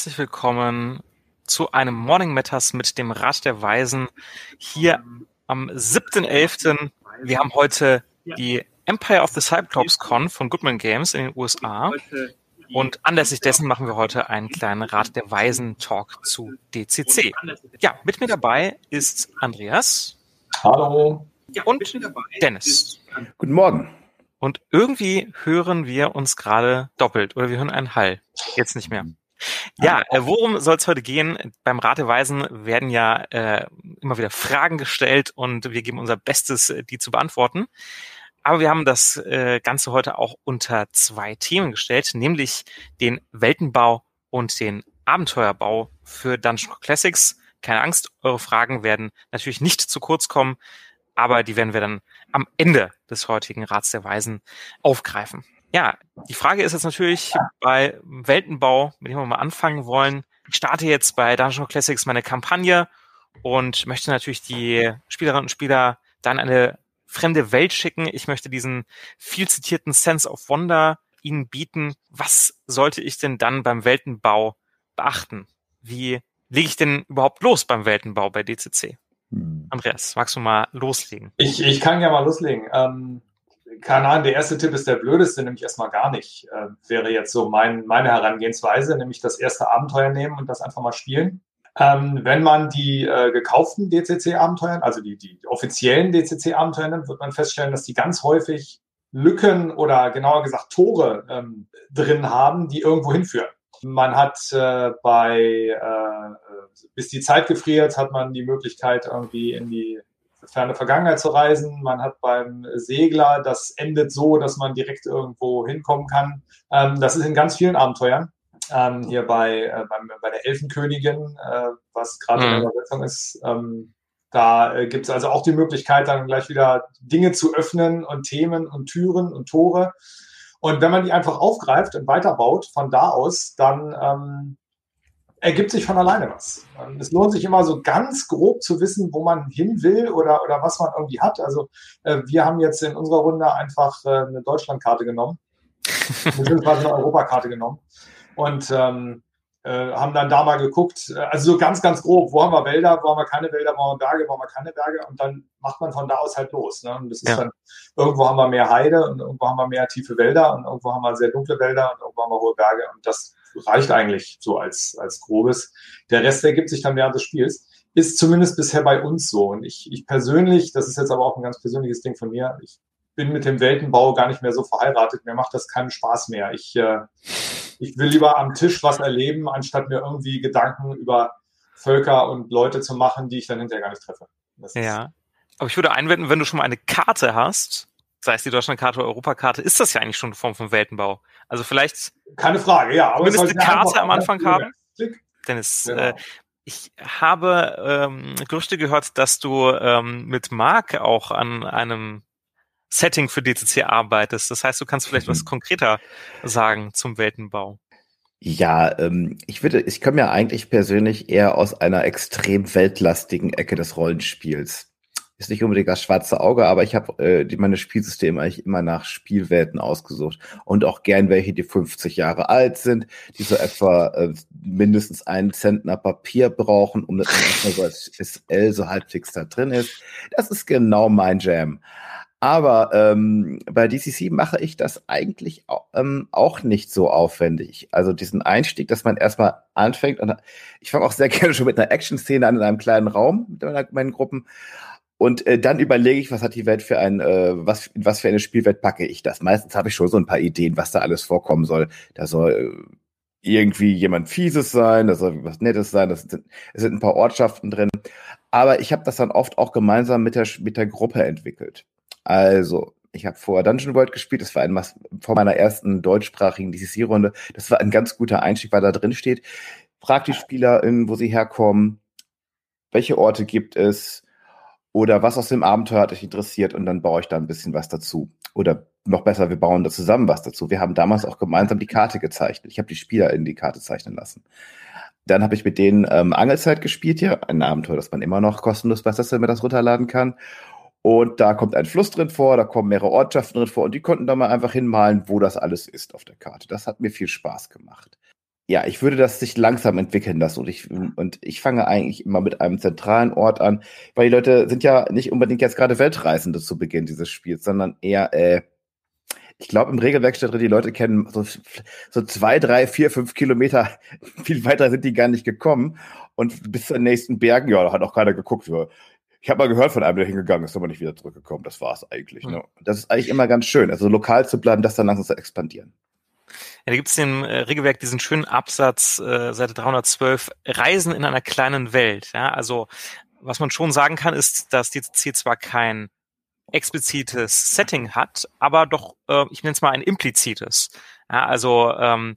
herzlich willkommen zu einem Morning Matters mit dem Rat der Weisen hier am 7.11. Wir haben heute die Empire of the Cyclops Con von Goodman Games in den USA. Und anlässlich dessen machen wir heute einen kleinen Rat der Weisen Talk zu DCC. Ja, mit mir dabei ist Andreas. Hallo. Und Dennis. Guten Morgen. Und irgendwie hören wir uns gerade doppelt oder wir hören einen Hall. Jetzt nicht mehr. Ja, äh, worum soll es heute gehen? Beim Rateweisen werden ja äh, immer wieder Fragen gestellt und wir geben unser Bestes, äh, die zu beantworten. Aber wir haben das äh, Ganze heute auch unter zwei Themen gestellt, nämlich den Weltenbau und den Abenteuerbau für Dungeon Classics. Keine Angst, eure Fragen werden natürlich nicht zu kurz kommen, aber die werden wir dann am Ende des heutigen Rats der Weisen aufgreifen. Ja, die Frage ist jetzt natürlich bei Weltenbau, mit dem wir mal anfangen wollen. Ich starte jetzt bei Dungeon Classics meine Kampagne und möchte natürlich die Spielerinnen und Spieler dann eine fremde Welt schicken. Ich möchte diesen viel zitierten Sense of Wonder ihnen bieten. Was sollte ich denn dann beim Weltenbau beachten? Wie lege ich denn überhaupt los beim Weltenbau bei DCC? Hm. Andreas, magst du mal loslegen? Ich, ich kann ja mal loslegen. Ähm, keine Ahnung, der erste Tipp ist der blödeste, nämlich erstmal gar nicht. Äh, wäre jetzt so mein, meine Herangehensweise, nämlich das erste Abenteuer nehmen und das einfach mal spielen. Ähm, wenn man die äh, gekauften DCC-Abenteuer, also die, die offiziellen DCC-Abenteuer nimmt, wird man feststellen, dass die ganz häufig Lücken oder genauer gesagt Tore ähm, drin haben, die irgendwo hinführen. Man hat äh, bei, äh, bis die Zeit gefriert, hat man die Möglichkeit, irgendwie in die ferne Vergangenheit zu reisen. Man hat beim Segler, das endet so, dass man direkt irgendwo hinkommen kann. Ähm, das ist in ganz vielen Abenteuern. Ähm, hier bei, äh, bei, bei der Elfenkönigin, äh, was gerade mhm. in der Übersetzung ist, ähm, da äh, gibt es also auch die Möglichkeit, dann gleich wieder Dinge zu öffnen und Themen und Türen und Tore. Und wenn man die einfach aufgreift und weiterbaut von da aus, dann ähm, ergibt sich von alleine was. Es lohnt sich immer so ganz grob zu wissen, wo man hin will oder, oder was man irgendwie hat. Also äh, wir haben jetzt in unserer Runde einfach äh, eine Deutschlandkarte genommen, beziehungsweise eine Europakarte genommen und ähm, äh, haben dann da mal geguckt, äh, also so ganz, ganz grob, wo haben wir Wälder, wo haben wir keine Wälder, wo haben wir Berge, wo haben wir keine Berge und dann macht man von da aus halt los. Ne? Und das ist ja. dann, irgendwo haben wir mehr Heide und irgendwo haben wir mehr tiefe Wälder und irgendwo haben wir sehr dunkle Wälder und irgendwo haben wir hohe Berge und das reicht eigentlich so als, als grobes. Der Rest ergibt sich dann während des Spiels. Ist zumindest bisher bei uns so. Und ich, ich persönlich, das ist jetzt aber auch ein ganz persönliches Ding von mir, ich bin mit dem Weltenbau gar nicht mehr so verheiratet. Mir macht das keinen Spaß mehr. Ich, äh, ich will lieber am Tisch was erleben, anstatt mir irgendwie Gedanken über Völker und Leute zu machen, die ich dann hinterher gar nicht treffe. Das ja. Aber ich würde einwenden, wenn du schon mal eine Karte hast, sei es die Deutschlandkarte oder Europakarte, ist das ja eigentlich schon eine Form von Weltenbau. Also vielleicht. Keine Frage, ja. Aber zumindest eine Karte am Anfang haben. Dennis, genau. äh, ich habe ähm, Gerüchte gehört, dass du ähm, mit Marc auch an einem Setting für DCC arbeitest. Das heißt, du kannst vielleicht mhm. was konkreter sagen zum Weltenbau. Ja, ähm, ich würde, ich komme ja eigentlich persönlich eher aus einer extrem weltlastigen Ecke des Rollenspiels ist nicht unbedingt das schwarze Auge, aber ich habe äh, meine Spielsysteme eigentlich immer nach Spielwelten ausgesucht und auch gern welche, die 50 Jahre alt sind, die so etwa äh, mindestens einen Zentner Papier brauchen, um das so als SL so halbwegs da drin ist. Das ist genau mein Jam. Aber ähm, bei DCC mache ich das eigentlich auch, ähm, auch nicht so aufwendig. Also diesen Einstieg, dass man erstmal anfängt. Und ich fange auch sehr gerne schon mit einer Action-Szene an in einem kleinen Raum mit meinen Gruppen. Und äh, dann überlege ich, was hat die Welt für ein, äh, was, was für eine Spielwelt packe ich das. Meistens habe ich schon so ein paar Ideen, was da alles vorkommen soll. Da soll äh, irgendwie jemand Fieses sein, da soll was Nettes sein, das sind, es sind ein paar Ortschaften drin. Aber ich habe das dann oft auch gemeinsam mit der, mit der Gruppe entwickelt. Also, ich habe vorher Dungeon World gespielt, das war ein, vor meiner ersten deutschsprachigen DCC-Runde. Das war ein ganz guter Einstieg, weil da drin steht, frag die SpielerInnen, wo sie herkommen, welche Orte gibt es, oder was aus dem Abenteuer hat euch interessiert und dann baue ich da ein bisschen was dazu. Oder noch besser, wir bauen da zusammen was dazu. Wir haben damals auch gemeinsam die Karte gezeichnet. Ich habe die Spieler in die Karte zeichnen lassen. Dann habe ich mit denen ähm, Angelzeit gespielt, ja, ein Abenteuer, das man immer noch kostenlos bei Sessel mir das runterladen kann. Und da kommt ein Fluss drin vor, da kommen mehrere Ortschaften drin vor und die konnten da mal einfach hinmalen, wo das alles ist auf der Karte. Das hat mir viel Spaß gemacht. Ja, ich würde das sich langsam entwickeln lassen und ich, und ich fange eigentlich immer mit einem zentralen Ort an, weil die Leute sind ja nicht unbedingt jetzt gerade Weltreisende zu Beginn dieses Spiels, sondern eher, äh, ich glaube, im Regelwerk steht drin, die Leute kennen so, so zwei, drei, vier, fünf Kilometer, viel weiter sind die gar nicht gekommen und bis zur nächsten Bergen, ja, da hat auch keiner geguckt. Ich habe mal gehört von einem, der hingegangen ist, aber nicht wieder zurückgekommen. Das war es eigentlich. Hm. Ne? Das ist eigentlich immer ganz schön, also lokal zu bleiben, das dann langsam zu expandieren. Ja, da gibt es im äh, Regelwerk diesen schönen Absatz, äh, Seite 312, Reisen in einer kleinen Welt. Ja, also was man schon sagen kann, ist, dass DCC zwar kein explizites Setting hat, aber doch, äh, ich nenne es mal ein implizites. Ja, also ähm,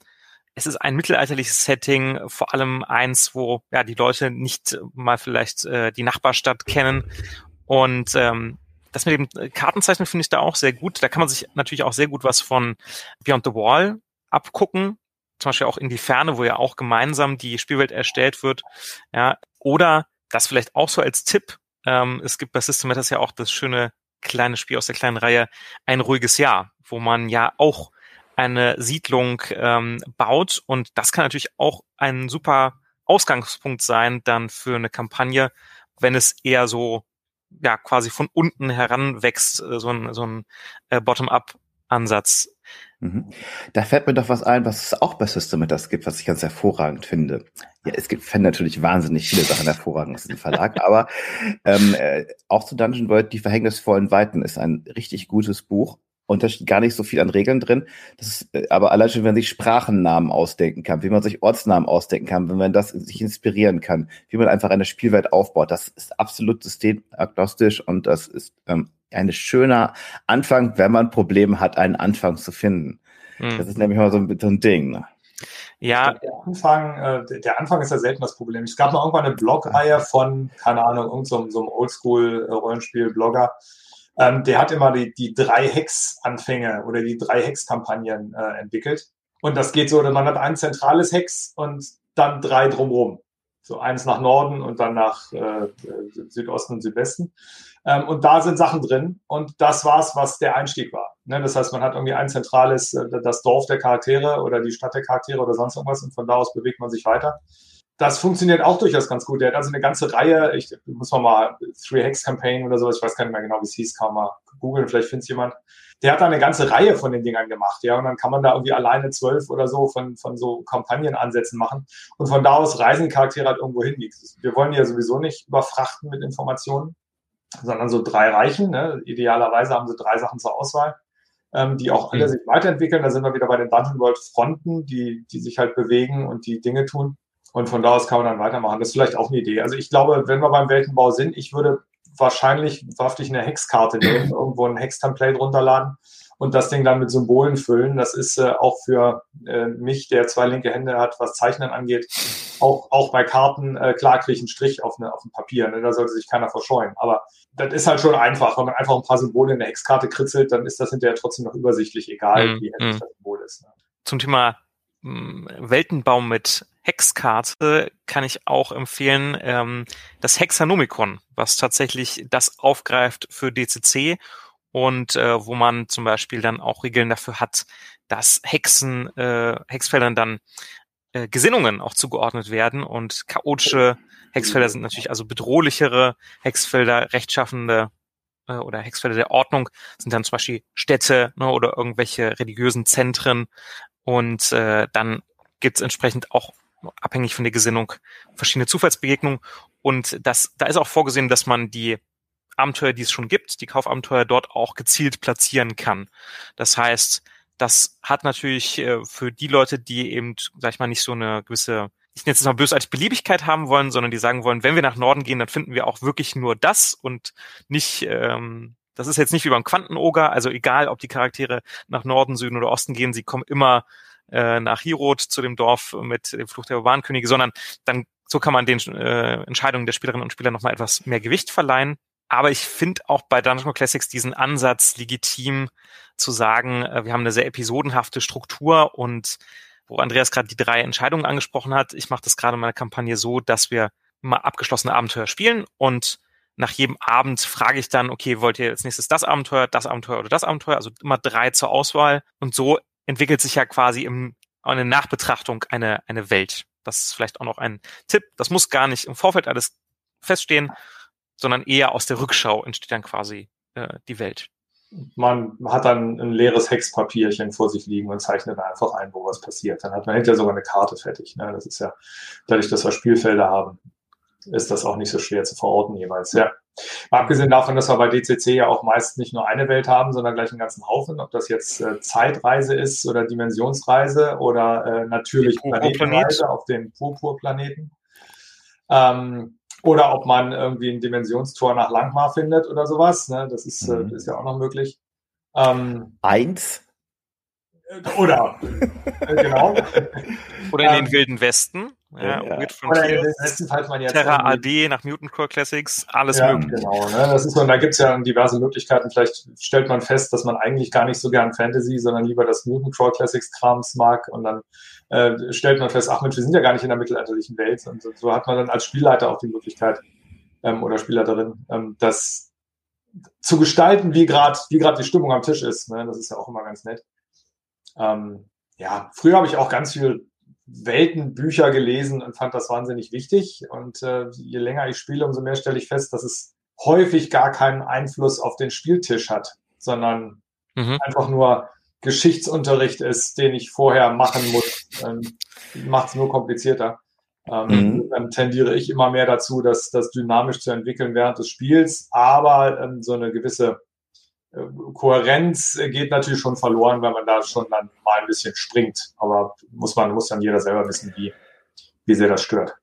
es ist ein mittelalterliches Setting, vor allem eins, wo ja die Leute nicht mal vielleicht äh, die Nachbarstadt kennen. Und ähm, das mit dem Kartenzeichnen finde ich da auch sehr gut. Da kann man sich natürlich auch sehr gut was von Beyond the Wall abgucken, zum Beispiel auch in die Ferne, wo ja auch gemeinsam die Spielwelt erstellt wird. Ja, oder das vielleicht auch so als Tipp. Ähm, es gibt bei System Matters ja auch das schöne kleine Spiel aus der kleinen Reihe Ein ruhiges Jahr, wo man ja auch eine Siedlung ähm, baut und das kann natürlich auch ein super Ausgangspunkt sein dann für eine Kampagne, wenn es eher so ja quasi von unten heranwächst, äh, so ein, so ein äh, Bottom-up-Ansatz. Da fällt mir doch was ein, was es auch bei System das gibt, was ich ganz hervorragend finde. Ja, es gibt fände natürlich wahnsinnig viele Sachen hervorragend aus diesem Verlag, aber ähm, äh, auch zu Dungeon World, die verhängnisvollen Weiten, ist ein richtig gutes Buch. Und da steht gar nicht so viel an Regeln drin. Das ist, äh, aber allein schon, wenn man sich Sprachennamen ausdenken kann, wie man sich Ortsnamen ausdenken kann, wenn man das sich inspirieren kann, wie man einfach eine Spielwelt aufbaut, das ist absolut systemagnostisch und das ist ähm, ein schöner Anfang, wenn man Probleme hat, einen Anfang zu finden. Mhm. Das ist nämlich mal so ein, so ein Ding. Ne? Ja. Der Anfang, äh, der Anfang ist ja selten das Problem. Es gab mal irgendwann eine Blogreihe von, keine Ahnung, irgendeinem so, so Oldschool-Rollenspiel-Blogger. Ähm, der hat immer die, die drei Hex-Anfänge oder die drei Hex-Kampagnen äh, entwickelt. Und das geht so, man hat ein zentrales Hex und dann drei drumherum. So eins nach Norden und dann nach äh, Südosten und Südwesten. Ähm, und da sind Sachen drin. Und das war's, was der Einstieg war. Ne? Das heißt, man hat irgendwie ein zentrales, äh, das Dorf der Charaktere oder die Stadt der Charaktere oder sonst irgendwas und von da aus bewegt man sich weiter. Das funktioniert auch durchaus ganz gut. Der hat also eine ganze Reihe, ich muss mal mal Three Hex Campaign oder sowas, ich weiß gar nicht mehr genau, wie es hieß, kann man mal googeln, vielleicht findet es jemand. Der hat da eine ganze Reihe von den Dingern gemacht, ja, und dann kann man da irgendwie alleine zwölf oder so von, von so Kampagnenansätzen machen und von da aus reisen Charaktere halt irgendwo hin. Wir wollen ja sowieso nicht überfrachten mit Informationen sondern so drei Reichen. Ne? Idealerweise haben sie drei Sachen zur Auswahl, ähm, die auch alle mhm. sich weiterentwickeln. Da sind wir wieder bei den Dungeon World Fronten, die, die sich halt bewegen und die Dinge tun. Und von da aus kann man dann weitermachen. Das ist vielleicht auch eine Idee. Also ich glaube, wenn wir beim Weltenbau sind, ich würde wahrscheinlich wahrscheinlich eine Hexkarte nehmen, irgendwo ein Hex-Template runterladen und das Ding dann mit Symbolen füllen. Das ist äh, auch für äh, mich, der zwei linke Hände hat, was Zeichnen angeht, auch, auch bei Karten, äh, klar kriege ich einen Strich auf, eine, auf ein Papier. Ne? Da sollte sich keiner verscheuen. Aber das ist halt schon einfach. Wenn man einfach ein paar Symbole in der Hexkarte kritzelt, dann ist das hinterher trotzdem noch übersichtlich, egal mm, wie hässlich mm. das Symbol ist. Ne? Zum Thema mm, Weltenbaum mit Hexkarte kann ich auch empfehlen ähm, das Hexanomikon, was tatsächlich das aufgreift für DCC und äh, wo man zum Beispiel dann auch Regeln dafür hat, dass Hexen, äh, Hexfeldern dann äh, Gesinnungen auch zugeordnet werden. Und chaotische Hexfelder sind natürlich also bedrohlichere Hexfelder, rechtschaffende äh, oder Hexfelder der Ordnung sind dann zum Beispiel Städte ne, oder irgendwelche religiösen Zentren. Und äh, dann gibt es entsprechend auch abhängig von der Gesinnung verschiedene Zufallsbegegnungen. Und das da ist auch vorgesehen, dass man die Abenteuer, die es schon gibt, die Kaufabenteuer dort auch gezielt platzieren kann. Das heißt, das hat natürlich äh, für die Leute, die eben, sag ich mal, nicht so eine gewisse, ich nenne es mal bösartig Beliebigkeit haben wollen, sondern die sagen wollen, wenn wir nach Norden gehen, dann finden wir auch wirklich nur das und nicht, ähm, das ist jetzt nicht wie beim Quantenoger, also egal, ob die Charaktere nach Norden, Süden oder Osten gehen, sie kommen immer äh, nach Hirot zu dem Dorf mit dem Flucht der Urbankönige, sondern dann so kann man den äh, Entscheidungen der Spielerinnen und Spieler nochmal etwas mehr Gewicht verleihen. Aber ich finde auch bei Dungeon Classics diesen Ansatz legitim zu sagen, äh, wir haben eine sehr episodenhafte Struktur und wo Andreas gerade die drei Entscheidungen angesprochen hat, ich mache das gerade in meiner Kampagne so, dass wir mal abgeschlossene Abenteuer spielen und nach jedem Abend frage ich dann, okay, wollt ihr als nächstes das Abenteuer, das Abenteuer oder das Abenteuer? Also immer drei zur Auswahl. Und so entwickelt sich ja quasi im eine Nachbetrachtung, eine, eine Welt. Das ist vielleicht auch noch ein Tipp. Das muss gar nicht im Vorfeld alles feststehen, sondern eher aus der Rückschau entsteht dann quasi äh, die Welt. Man hat dann ein leeres Hexpapierchen vor sich liegen und zeichnet einfach ein, wo was passiert. Dann hat man hinterher sogar eine Karte fertig. Ne? Das ist ja, dadurch, dass wir Spielfelder haben, ist das auch nicht so schwer zu verorten jeweils. Ja. Mal abgesehen davon, dass wir bei DCC ja auch meist nicht nur eine Welt haben, sondern gleich einen ganzen Haufen, ob das jetzt äh, Zeitreise ist oder Dimensionsreise oder äh, natürlich Planetenreise auf den Purpurplaneten. Ähm, oder ob man irgendwie ein Dimensionstor nach Langmar findet oder sowas. Ne? Das ist, äh, mhm. äh, ist ja auch noch möglich. Ähm, Eins? Oder, äh, genau. Oder in den ähm, Wilden Westen. Ja, ja. Oder in den Westen, falls man jetzt. Terra AD nach Mutant Core Classics, alles ja, möglich. Genau, ne? das ist, und da gibt es ja diverse Möglichkeiten. Vielleicht stellt man fest, dass man eigentlich gar nicht so gern Fantasy, sondern lieber das Mutant Core Classics Krams mag. Und dann äh, stellt man fest, ach Mensch, wir sind ja gar nicht in der mittelalterlichen Welt. Und so, so hat man dann als Spielleiter auch die Möglichkeit, ähm, oder Spielleiterin, ähm, das zu gestalten, wie gerade wie gerade die Stimmung am Tisch ist. Ne? Das ist ja auch immer ganz nett. Ähm, ja, früher habe ich auch ganz viel Weltenbücher gelesen und fand das wahnsinnig wichtig. Und äh, je länger ich spiele, umso mehr stelle ich fest, dass es häufig gar keinen Einfluss auf den Spieltisch hat, sondern mhm. einfach nur Geschichtsunterricht ist, den ich vorher machen muss. Ähm, Macht es nur komplizierter. Ähm, mhm. Dann tendiere ich immer mehr dazu, das, das dynamisch zu entwickeln während des Spiels, aber ähm, so eine gewisse äh, Kohärenz geht natürlich schon verloren, wenn man da schon dann mal ein bisschen springt. Aber muss man, muss dann jeder selber wissen, wie, wie sehr das stört.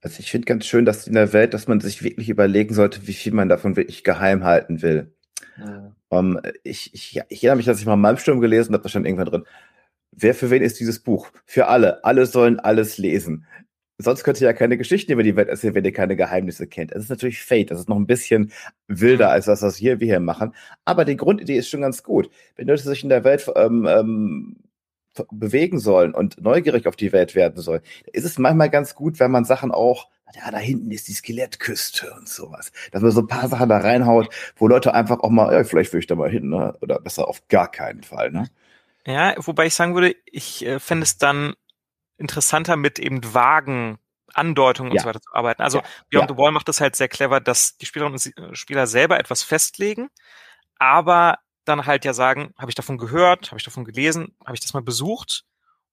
Also ich finde ganz schön, dass in der Welt, dass man sich wirklich überlegen sollte, wie viel man davon wirklich geheim halten will. Ja. Ähm, ich, ich, ich erinnere mich, dass ich mal Malmsturm gelesen habe, da stand irgendwann drin. Wer für wen ist dieses Buch? Für alle. Alle sollen alles lesen sonst könnt ihr ja keine Geschichten über die Welt erzählen, wenn ihr keine Geheimnisse kennt. Es ist natürlich Fate, das ist noch ein bisschen wilder als das, was hier, wir hier machen. Aber die Grundidee ist schon ganz gut. Wenn Leute sich in der Welt ähm, ähm, bewegen sollen und neugierig auf die Welt werden sollen, ist es manchmal ganz gut, wenn man Sachen auch, ja, da hinten ist die Skelettküste und sowas, dass man so ein paar Sachen da reinhaut, wo Leute einfach auch mal, ja, vielleicht will ich da mal hin, ne? oder besser auf gar keinen Fall, ne? Ja, wobei ich sagen würde, ich äh, fände es dann interessanter mit eben vagen Andeutungen ja. und so weiter zu arbeiten. Also ja. Beyond ja. the Wall macht das halt sehr clever, dass die Spielerinnen und Spieler selber etwas festlegen, aber dann halt ja sagen, habe ich davon gehört, habe ich davon gelesen, habe ich das mal besucht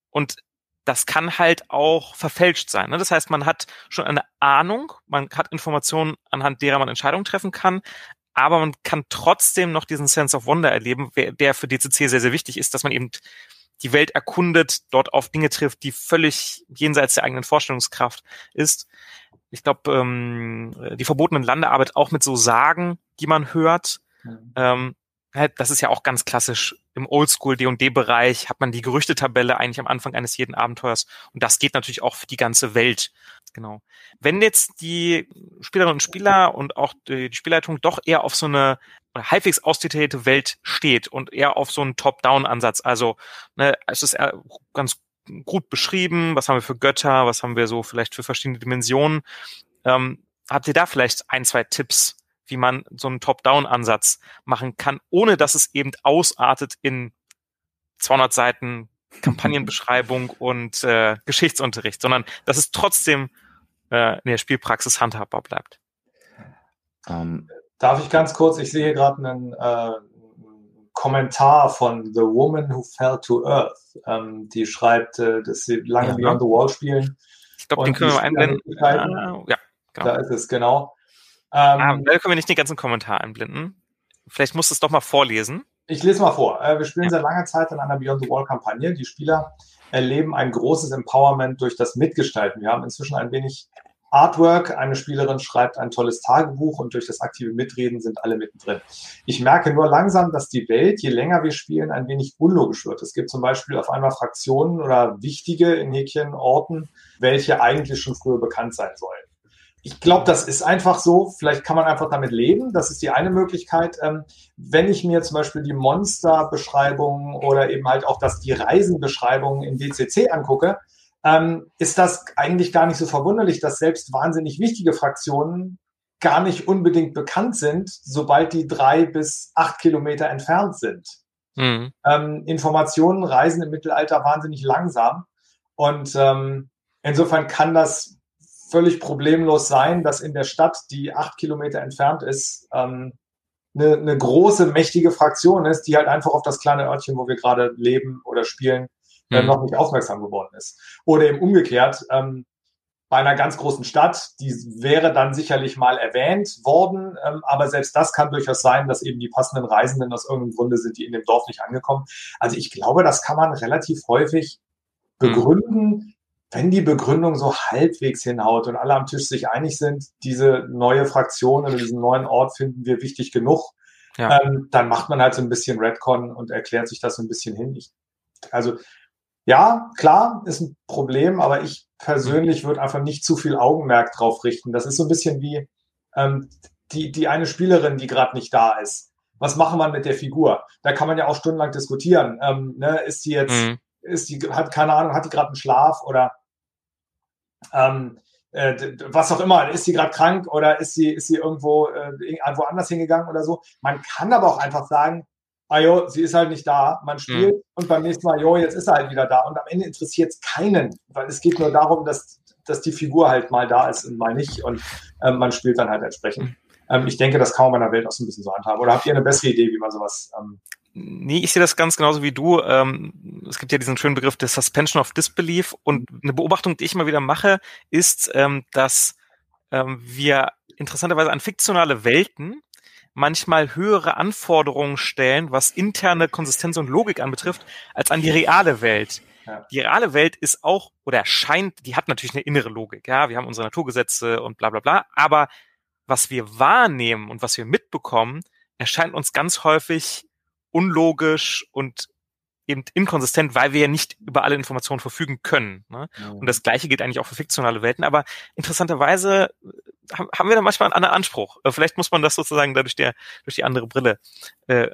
und das kann halt auch verfälscht sein. Ne? Das heißt, man hat schon eine Ahnung, man hat Informationen, anhand derer man Entscheidungen treffen kann, aber man kann trotzdem noch diesen Sense of Wonder erleben, der für DCC sehr, sehr wichtig ist, dass man eben die Welt erkundet, dort auf Dinge trifft, die völlig jenseits der eigenen Vorstellungskraft ist. Ich glaube, ähm, die verbotenen Landearbeit auch mit so Sagen, die man hört. Mhm. Ähm, das ist ja auch ganz klassisch. Im Oldschool D&D-Bereich hat man die Gerüchtetabelle eigentlich am Anfang eines jeden Abenteuers. Und das geht natürlich auch für die ganze Welt. Genau. Wenn jetzt die Spielerinnen und Spieler und auch die Spielleitung doch eher auf so eine halbwegs ausdetaillierte Welt steht und eher auf so einen Top-Down-Ansatz. Also ne, es ist ganz gut beschrieben, was haben wir für Götter, was haben wir so vielleicht für verschiedene Dimensionen. Ähm, habt ihr da vielleicht ein, zwei Tipps, wie man so einen Top-Down-Ansatz machen kann, ohne dass es eben ausartet in 200 Seiten Kampagnenbeschreibung und äh, Geschichtsunterricht, sondern dass es trotzdem äh, in der Spielpraxis handhabbar bleibt. Um, ähm, Darf ich ganz kurz, ich sehe gerade einen äh, Kommentar von The Woman Who Fell to Earth. Ähm, die schreibt, äh, dass sie lange ja, Beyond the Wall spielen. Ich glaube, den können wir mal einblenden. Ah, ja, genau. Da ist es, genau. Ähm, ah, da können wir nicht den ganzen Kommentar einblenden. Vielleicht musst du es doch mal vorlesen. Ich lese mal vor. Äh, wir spielen ja. seit langer Zeit in einer Beyond the Wall-Kampagne. Die Spieler erleben ein großes Empowerment durch das Mitgestalten. Wir haben inzwischen ein wenig Artwork. Eine Spielerin schreibt ein tolles Tagebuch und durch das aktive Mitreden sind alle mittendrin. Ich merke nur langsam, dass die Welt, je länger wir spielen, ein wenig unlogisch wird. Es gibt zum Beispiel auf einmal Fraktionen oder wichtige in Häkchen Orten, welche eigentlich schon früher bekannt sein sollen. Ich glaube, das ist einfach so. Vielleicht kann man einfach damit leben. Das ist die eine Möglichkeit. Ähm, wenn ich mir zum Beispiel die Monsterbeschreibungen oder eben halt auch das, die Reisenbeschreibungen in DCC angucke, ähm, ist das eigentlich gar nicht so verwunderlich, dass selbst wahnsinnig wichtige Fraktionen gar nicht unbedingt bekannt sind, sobald die drei bis acht Kilometer entfernt sind. Mhm. Ähm, Informationen reisen im Mittelalter wahnsinnig langsam. Und insofern kann das völlig problemlos sein, dass in der Stadt, die acht Kilometer entfernt ist, ähm, eine, eine große, mächtige Fraktion ist, die halt einfach auf das kleine Örtchen, wo wir gerade leben oder spielen, äh, mhm. noch nicht aufmerksam geworden ist. Oder eben umgekehrt, ähm, bei einer ganz großen Stadt, die wäre dann sicherlich mal erwähnt worden, ähm, aber selbst das kann durchaus sein, dass eben die passenden Reisenden aus irgendeinem Grunde sind, die in dem Dorf nicht angekommen. Also ich glaube, das kann man relativ häufig mhm. begründen, mhm. Wenn die Begründung so halbwegs hinhaut und alle am Tisch sich einig sind, diese neue Fraktion oder diesen neuen Ort finden wir wichtig genug, ja. ähm, dann macht man halt so ein bisschen Redcon und erklärt sich das so ein bisschen hin. Ich, also ja, klar, ist ein Problem, aber ich persönlich würde einfach nicht zu viel Augenmerk drauf richten. Das ist so ein bisschen wie ähm, die, die eine Spielerin, die gerade nicht da ist. Was machen wir mit der Figur? Da kann man ja auch stundenlang diskutieren. Ähm, ne, ist die jetzt, mhm. ist die, hat keine Ahnung, hat die gerade einen Schlaf oder ähm, äh, was auch immer, ist sie gerade krank oder ist sie, ist sie irgendwo äh, woanders hingegangen oder so. Man kann aber auch einfach sagen, ah jo, sie ist halt nicht da, man spielt mhm. und beim nächsten Mal, jo, jetzt ist er halt wieder da. Und am Ende interessiert es keinen, weil es geht nur darum, dass, dass die Figur halt mal da ist und mal nicht und ähm, man spielt dann halt entsprechend. Mhm. Ähm, ich denke, das kann man in der Welt auch so ein bisschen so handhaben. Oder habt ihr eine bessere Idee, wie man sowas ähm, Nee, ich sehe das ganz genauso wie du. Ähm, es gibt ja diesen schönen Begriff des Suspension of Disbelief und eine Beobachtung, die ich immer wieder mache, ist, ähm, dass ähm, wir interessanterweise an fiktionale Welten manchmal höhere Anforderungen stellen, was interne Konsistenz und Logik anbetrifft, als an die reale Welt. Ja. Die reale Welt ist auch oder scheint, die hat natürlich eine innere Logik. Ja, wir haben unsere Naturgesetze und bla bla bla. Aber was wir wahrnehmen und was wir mitbekommen, erscheint uns ganz häufig unlogisch und eben inkonsistent, weil wir ja nicht über alle Informationen verfügen können. Ne? Mhm. Und das Gleiche gilt eigentlich auch für fiktionale Welten. Aber interessanterweise äh, haben wir da manchmal einen anderen Anspruch. Äh, vielleicht muss man das sozusagen dadurch der durch die andere Brille äh,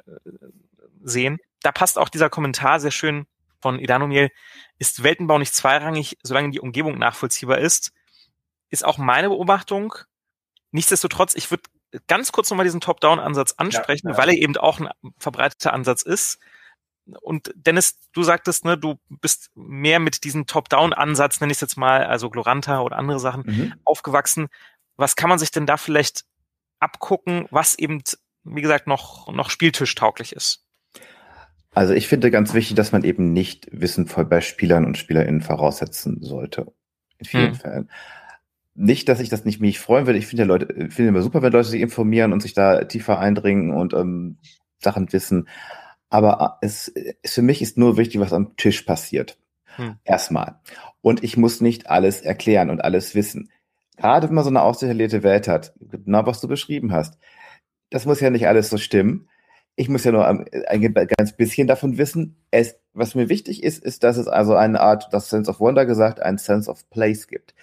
sehen. Da passt auch dieser Kommentar sehr schön von Idanomiel. Ist Weltenbau nicht zweirangig, solange die Umgebung nachvollziehbar ist? Ist auch meine Beobachtung. Nichtsdestotrotz, ich würde ganz kurz nochmal diesen Top-Down-Ansatz ansprechen, ja, ja. weil er eben auch ein verbreiteter Ansatz ist und Dennis, du sagtest, ne, du bist mehr mit diesem Top-Down-Ansatz, nenne ich es jetzt mal, also Gloranta oder andere Sachen, mhm. aufgewachsen. Was kann man sich denn da vielleicht abgucken, was eben, wie gesagt, noch, noch spieltischtauglich ist? Also ich finde ganz wichtig, dass man eben nicht Wissen voll bei Spielern und SpielerInnen voraussetzen sollte. In vielen mhm. Fällen. Nicht, dass ich das nicht mich freuen würde. Ich finde ja Leute, finde immer super, wenn Leute sich informieren und sich da tiefer eindringen und ähm, Sachen wissen. Aber äh, es, es für mich ist nur wichtig, was am Tisch passiert. Hm. Erstmal. Und ich muss nicht alles erklären und alles wissen. Gerade wenn man so eine ausdetaillierte Welt hat, genau was du beschrieben hast. Das muss ja nicht alles so stimmen. Ich muss ja nur ein, ein ganz bisschen davon wissen. Es, was mir wichtig ist, ist, dass es also eine Art, das Sense of Wonder gesagt, ein Sense of Place gibt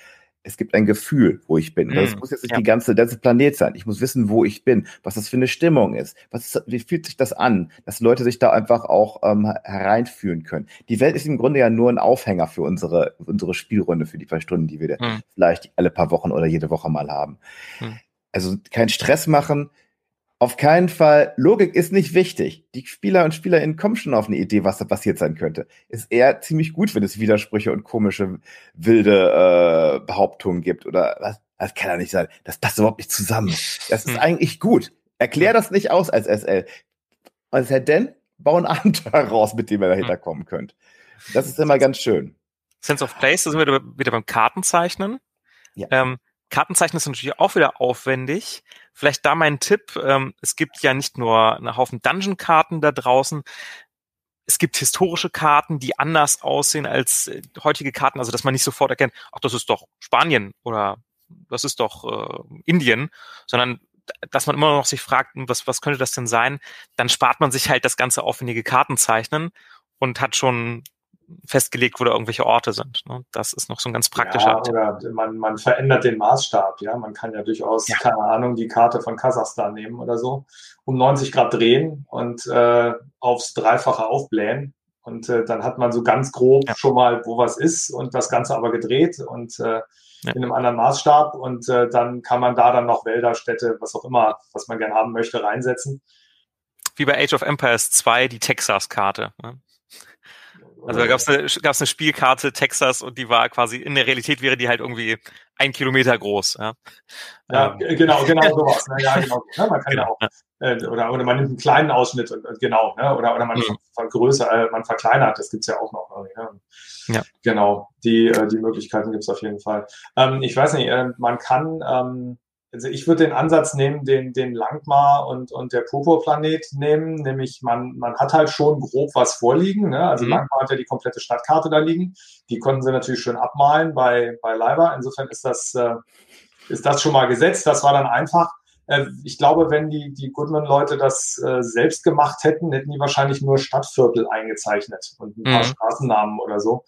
es gibt ein Gefühl, wo ich bin. Das mm, muss jetzt nicht ja. die ganze, ganze Planet sein. Ich muss wissen, wo ich bin, was das für eine Stimmung ist. Was ist, wie fühlt sich das an, dass Leute sich da einfach auch ähm, hereinführen können. Die Welt ist im Grunde ja nur ein Aufhänger für unsere, unsere Spielrunde, für die paar Stunden, die wir mm. vielleicht alle paar Wochen oder jede Woche mal haben. Mm. Also kein Stress machen, auf keinen Fall, Logik ist nicht wichtig. Die Spieler und Spielerinnen kommen schon auf eine Idee, was da passiert sein könnte. Ist eher ziemlich gut, wenn es Widersprüche und komische, wilde äh, Behauptungen gibt. Oder was? Das kann ja nicht sein. Das passt überhaupt nicht zusammen. Das ist hm. eigentlich gut. Erklär das nicht aus als SL. Was ist denn? Bau ein Abenteuer raus, mit dem ihr dahinter hm. kommen könnt. Das ist immer ganz schön. Sense of Place, da sind wir wieder beim Kartenzeichnen. Ja. Ähm, Kartenzeichnen ist natürlich auch wieder aufwendig. Vielleicht da mein Tipp. Ähm, es gibt ja nicht nur einen Haufen Dungeon-Karten da draußen. Es gibt historische Karten, die anders aussehen als äh, heutige Karten, also dass man nicht sofort erkennt, ach, das ist doch Spanien oder das ist doch äh, Indien, sondern dass man immer noch sich fragt, was, was könnte das denn sein? Dann spart man sich halt das ganze aufwendige Kartenzeichnen und hat schon festgelegt, wo da irgendwelche Orte sind. Ne? Das ist noch so ein ganz praktischer ja, Oder man, man verändert den Maßstab, ja. Man kann ja durchaus, ja. keine Ahnung, die Karte von Kasachstan nehmen oder so, um 90 Grad drehen und äh, aufs Dreifache aufblähen. Und äh, dann hat man so ganz grob ja. schon mal, wo was ist und das Ganze aber gedreht und äh, ja. in einem anderen Maßstab. Und äh, dann kann man da dann noch Wälder, Städte, was auch immer, was man gern haben möchte, reinsetzen. wie bei Age of Empires 2 die Texas-Karte. Ne? Also da gab es eine, gab's eine Spielkarte Texas und die war quasi, in der Realität wäre die halt irgendwie ein Kilometer groß. Ja, ja ähm. genau, genau sowas. Ne? Ja, genau. Ja, man kann genau. ja auch, äh, oder, oder man nimmt einen kleinen Ausschnitt, und, genau, ne? oder, oder man mhm. vergrößert, äh, man verkleinert, das gibt's ja auch noch. Ne? Ja. Genau, die, äh, die Möglichkeiten gibt's auf jeden Fall. Ähm, ich weiß nicht, äh, man kann ähm, also ich würde den Ansatz nehmen, den, den Langmar und, und der Purpurplanet nehmen, nämlich man, man hat halt schon grob was vorliegen. Ne? Also mhm. Langmar hat ja die komplette Stadtkarte da liegen. Die konnten sie natürlich schön abmalen bei, bei Leiber. Insofern ist das, äh, ist das schon mal gesetzt. Das war dann einfach. Äh, ich glaube, wenn die, die Goodman-Leute das äh, selbst gemacht hätten, hätten die wahrscheinlich nur Stadtviertel eingezeichnet und ein paar mhm. Straßennamen oder so.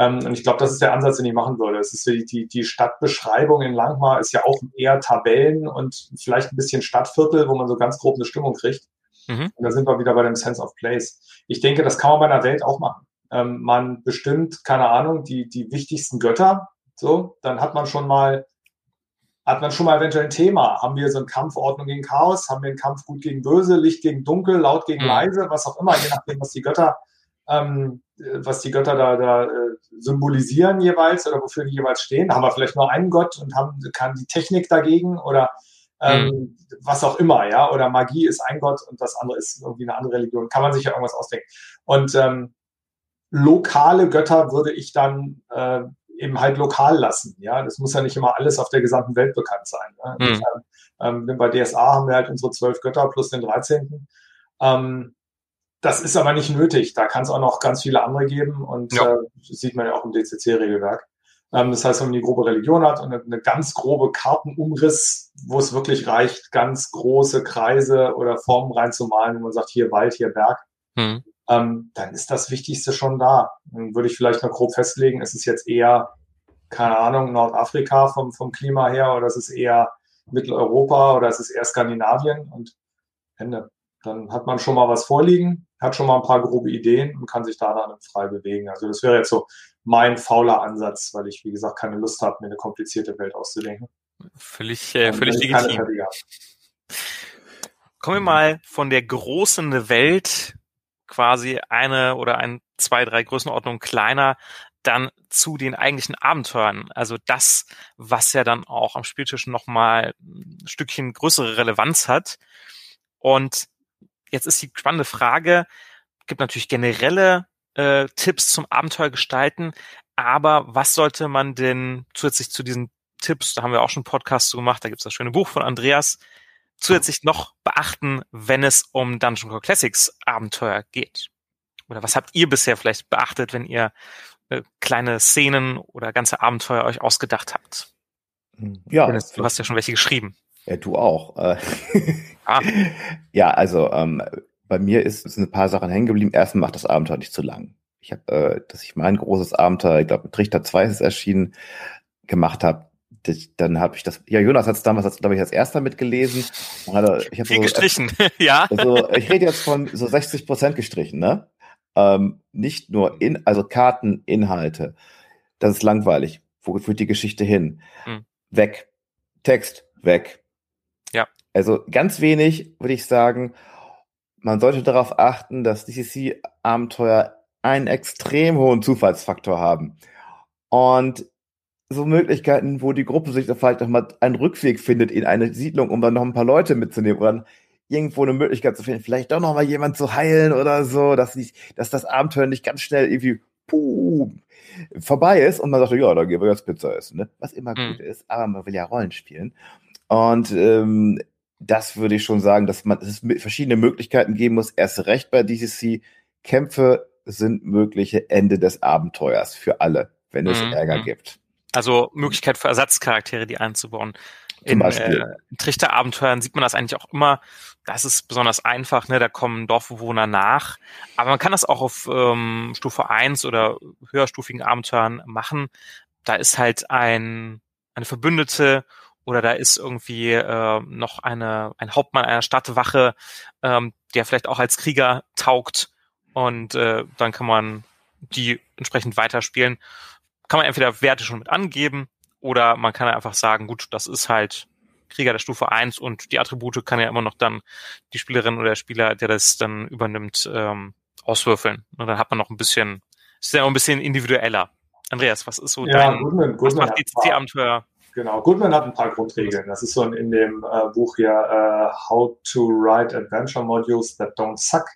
Ähm, und ich glaube, das ist der Ansatz, den ich machen würde. Es ist die, die, die Stadtbeschreibung in Langmar ist ja auch eher Tabellen und vielleicht ein bisschen Stadtviertel, wo man so ganz grob eine Stimmung kriegt. Mhm. Und da sind wir wieder bei dem Sense of Place. Ich denke, das kann man bei einer Welt auch machen. Ähm, man bestimmt, keine Ahnung, die, die wichtigsten Götter. So, dann hat man schon mal hat man schon mal eventuell ein Thema. Haben wir so eine Kampfordnung gegen Chaos? Haben wir einen Kampf gut gegen böse, Licht gegen dunkel, laut gegen mhm. leise, was auch immer, je nachdem, was die Götter ähm, was die Götter da, da äh, symbolisieren jeweils oder wofür die jeweils stehen. Haben wir vielleicht nur einen Gott und haben kann die Technik dagegen oder ähm, mhm. was auch immer, ja, oder Magie ist ein Gott und das andere ist irgendwie eine andere Religion. Kann man sich ja irgendwas ausdenken. Und ähm, lokale Götter würde ich dann äh, eben halt lokal lassen. Ja, das muss ja nicht immer alles auf der gesamten Welt bekannt sein. Ne? Mhm. Ähm, bei DSA haben wir halt unsere zwölf Götter plus den 13. Ähm, das ist aber nicht nötig. Da kann es auch noch ganz viele andere geben und ja. äh, das sieht man ja auch im DCC-Regelwerk. Ähm, das heißt, wenn man die grobe Religion hat und eine, eine ganz grobe Kartenumriss, wo es wirklich reicht, ganz große Kreise oder Formen reinzumalen, wo man sagt, hier Wald, hier Berg, hm. ähm, dann ist das Wichtigste schon da. Dann würde ich vielleicht noch grob festlegen, ist es jetzt eher, keine Ahnung, Nordafrika vom, vom Klima her oder ist es eher Mitteleuropa oder ist es eher Skandinavien und Ende. Dann hat man schon mal was vorliegen, hat schon mal ein paar grobe Ideen und kann sich da dann frei bewegen. Also das wäre jetzt so mein fauler Ansatz, weil ich, wie gesagt, keine Lust habe, mir eine komplizierte Welt auszudenken. Völlig, äh, völlig legitim. Kommen wir mal von der großen Welt, quasi eine oder ein, zwei, drei Größenordnungen kleiner, dann zu den eigentlichen Abenteuern. Also das, was ja dann auch am Spieltisch nochmal ein Stückchen größere Relevanz hat. Und Jetzt ist die spannende Frage, gibt natürlich generelle äh, Tipps zum Abenteuer gestalten, aber was sollte man denn zusätzlich zu diesen Tipps, da haben wir auch schon Podcasts gemacht, da gibt es das schöne Buch von Andreas, zusätzlich noch beachten, wenn es um Dungeon Core Classics Abenteuer geht? Oder was habt ihr bisher vielleicht beachtet, wenn ihr äh, kleine Szenen oder ganze Abenteuer euch ausgedacht habt? Ja. Du hast ja schon welche geschrieben. Ja, du auch. Äh, ah. Ja, also ähm, bei mir ist, sind ein paar Sachen hängen geblieben. Erstens macht das Abenteuer nicht zu lang. Ich habe, äh, dass ich mein großes Abenteuer, ich glaube, Trichter 2 ist erschienen, gemacht habe. Dann habe ich das, ja, Jonas hat es damals, glaube ich, als erster mitgelesen. Hatte, ich Viel so, gestrichen, ja. Also, ich rede jetzt von so 60 Prozent gestrichen, ne? Ähm, nicht nur in, also Karten, Inhalte. Das ist langweilig. Wo führt die Geschichte hin? Hm. Weg. Text, weg. Also ganz wenig würde ich sagen, man sollte darauf achten, dass DCC-Abenteuer einen extrem hohen Zufallsfaktor haben. Und so Möglichkeiten, wo die Gruppe sich da vielleicht noch mal einen Rückweg findet in eine Siedlung, um dann noch ein paar Leute mitzunehmen oder dann irgendwo eine Möglichkeit zu finden, vielleicht doch noch mal jemand zu heilen oder so, dass, nicht, dass das Abenteuer nicht ganz schnell irgendwie puh, vorbei ist und man sagt, ja, da gehen wir jetzt Pizza essen, ne? was immer mhm. gut ist, aber man will ja Rollen spielen. Und ähm, das würde ich schon sagen, dass man es verschiedene Möglichkeiten geben muss. Erst recht bei DCC. Kämpfe sind mögliche Ende des Abenteuers für alle, wenn es mhm. Ärger mhm. gibt. Also Möglichkeit für Ersatzcharaktere, die einzubauen. In äh, Trichterabenteuern sieht man das eigentlich auch immer. Das ist besonders einfach, ne? da kommen Dorfbewohner nach. Aber man kann das auch auf ähm, Stufe 1 oder höherstufigen Abenteuern machen. Da ist halt ein, eine Verbündete oder da ist irgendwie äh, noch eine, ein Hauptmann einer Stadtwache, ähm, der vielleicht auch als Krieger taugt und äh, dann kann man die entsprechend weiterspielen. Kann man entweder Werte schon mit angeben oder man kann einfach sagen, gut, das ist halt Krieger der Stufe 1 und die Attribute kann ja immer noch dann die Spielerin oder der Spieler, der das dann übernimmt, ähm, auswürfeln. Und dann hat man noch ein bisschen, ist ja auch ein bisschen individueller. Andreas, was ist so ja, dein, Goodman, was Goodman macht hat die CC-Abenteuer? Genau, Goodman hat ein paar Grundregeln. Das ist so in, dem äh, Buch hier äh, How to Write Adventure Modules That Don't Suck.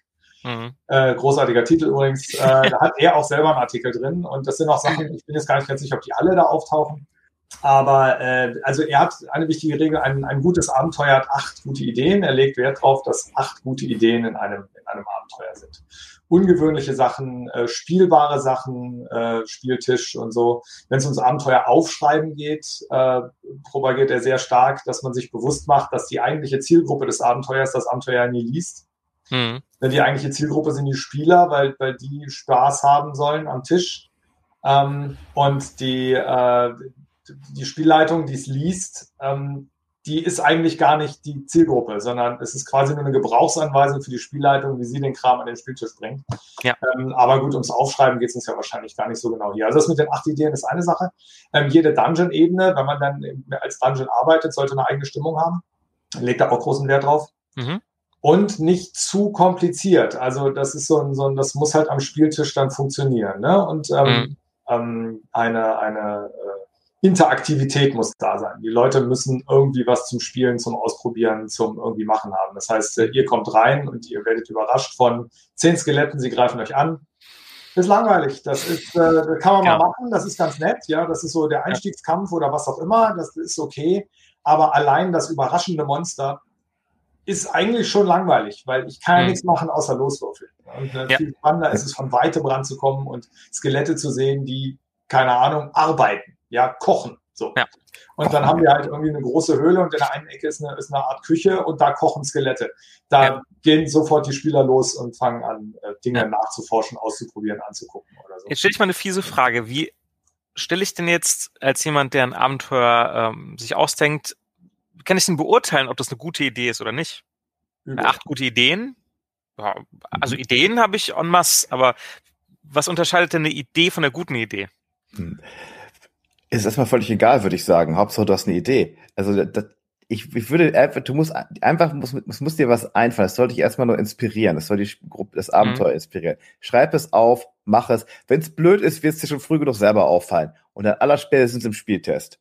Mhm. Äh, großartiger Titel übrigens. Äh, da hat er auch selber einen Artikel drin. Und das sind auch Sachen, ich bin jetzt gar nicht ganz sicher, ob die alle da auftauchen. Aber äh, also er hat eine wichtige Regel, ein, ein gutes Abenteuer hat acht gute Ideen. Er legt Wert darauf, dass acht gute Ideen in einem, in einem Abenteuer sind. Ungewöhnliche Sachen, äh, spielbare Sachen, äh, Spieltisch und so. Wenn es ums Abenteuer aufschreiben geht, äh, propagiert er sehr stark, dass man sich bewusst macht, dass die eigentliche Zielgruppe des Abenteuers das Abenteuer nie liest. Mhm. Denn die eigentliche Zielgruppe sind die Spieler, weil, weil die Spaß haben sollen am Tisch. Ähm, und die, äh, die Spielleitung, die es liest, ähm, die ist eigentlich gar nicht die Zielgruppe, sondern es ist quasi nur eine Gebrauchsanweisung für die Spielleitung, wie sie den Kram an den Spieltisch bringt. Ja. Ähm, aber gut, ums Aufschreiben geht es uns ja wahrscheinlich gar nicht so genau hier. Also das mit den acht Ideen ist eine Sache. Ähm, jede Dungeon-Ebene, wenn man dann als Dungeon arbeitet, sollte eine eigene Stimmung haben. Legt da auch großen Wert drauf. Mhm. Und nicht zu kompliziert. Also das ist so ein, so ein das muss halt am Spieltisch dann funktionieren. Ne? Und ähm, Mhm. ähm, eine, eine Interaktivität muss da sein. Die Leute müssen irgendwie was zum Spielen, zum Ausprobieren, zum irgendwie machen haben. Das heißt, äh, ihr kommt rein und ihr werdet überrascht von zehn Skeletten, sie greifen euch an. Das ist langweilig. Das ist, äh, kann man Ja. mal machen. Das ist ganz nett. Ja, das ist so der Einstiegskampf oder was auch immer. Das ist okay. Aber allein das überraschende Monster ist eigentlich schon langweilig, weil ich kann ja Mhm. nichts machen außer loswürfeln. Und äh, Ja. viel spannender ist es, von weitem ranzukommen und Skelette zu sehen, die, keine Ahnung, arbeiten, ja, kochen. So. Ja. Und dann haben wir halt irgendwie eine große Höhle und in der einen Ecke ist eine, ist eine Art Küche und da kochen Skelette. Da Ja. gehen sofort die Spieler los und fangen an, äh, Dinge Ja. nachzuforschen, auszuprobieren, anzugucken oder so. Jetzt stelle ich mal eine fiese Frage. Wie stelle ich denn jetzt als jemand, der ein Abenteuer ähm, sich ausdenkt, wie kann ich denn beurteilen, ob das eine gute Idee ist oder nicht? Übel. Acht gute Ideen? Ja, also Ideen habe ich en masse, aber was unterscheidet denn eine Idee von einer guten Idee? Hm. Ist erstmal völlig egal, würde ich sagen. Hauptsache, du hast eine Idee. Also das, ich, ich würde einfach, du musst einfach, muss, muss, muss dir was einfallen. Das soll dich erstmal nur inspirieren. Das soll die Gruppe, das Abenteuer inspirieren. Schreib es auf, mach es. Wenn es blöd ist, wird es dir schon früh genug selber auffallen. Und dann allerspätestens im Spieltest.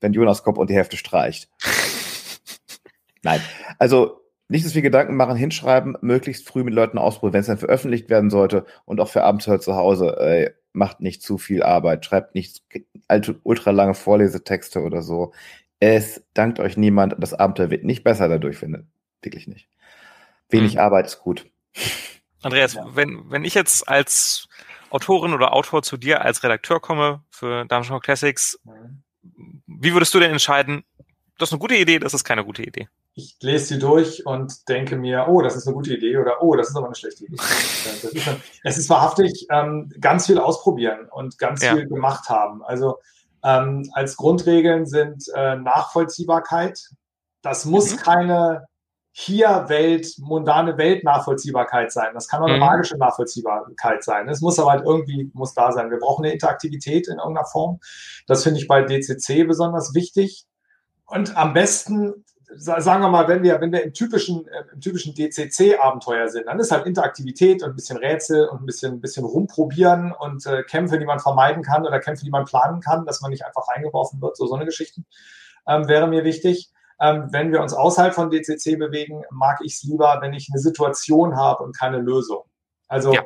Wenn Jonas kommt und die Hälfte streicht. Nein. Also, nicht so viel Gedanken machen, hinschreiben, möglichst früh mit Leuten ausprobieren, wenn es dann veröffentlicht werden sollte und auch für Abenteuer zu Hause, äh, macht nicht zu viel Arbeit, schreibt nicht alte, ultra lange Vorlesetexte oder so. Es dankt euch niemand, das Abenteuer wird nicht besser dadurch, finde wirklich nicht. Wenig Mhm. Arbeit ist gut. Andreas, Ja. wenn, wenn ich jetzt als Autorin oder Autor zu dir als Redakteur komme für Dungeon Classics, Mhm. wie würdest du denn entscheiden, das ist eine gute Idee, das ist keine gute Idee? Ich lese sie durch und denke mir, oh, das ist eine gute Idee oder oh, das ist aber eine schlechte Idee. Ist, es ist wahrhaftig ähm, ganz viel ausprobieren und ganz Ja. viel gemacht haben. Also ähm, als Grundregeln sind äh, Nachvollziehbarkeit. Das muss Mhm. keine hier Welt, mundane Weltnachvollziehbarkeit sein. Das kann auch eine Mhm. magische Nachvollziehbarkeit sein. Es muss aber halt irgendwie, muss da sein. Wir brauchen eine Interaktivität in irgendeiner Form. Das finde ich bei DCC besonders wichtig. Und am besten, sagen wir mal, wenn wir, wenn wir im typischen, äh, im typischen DCC-Abenteuer sind, dann ist halt Interaktivität und ein bisschen Rätsel und ein bisschen, ein bisschen rumprobieren und äh, Kämpfe, die man vermeiden kann oder Kämpfe, die man planen kann, dass man nicht einfach reingeworfen wird, so, so eine Geschichten, ähm, wäre mir wichtig. Ähm, wenn wir uns außerhalb von DCC bewegen, mag ich es lieber, wenn ich eine Situation habe und keine Lösung. Also, Ja.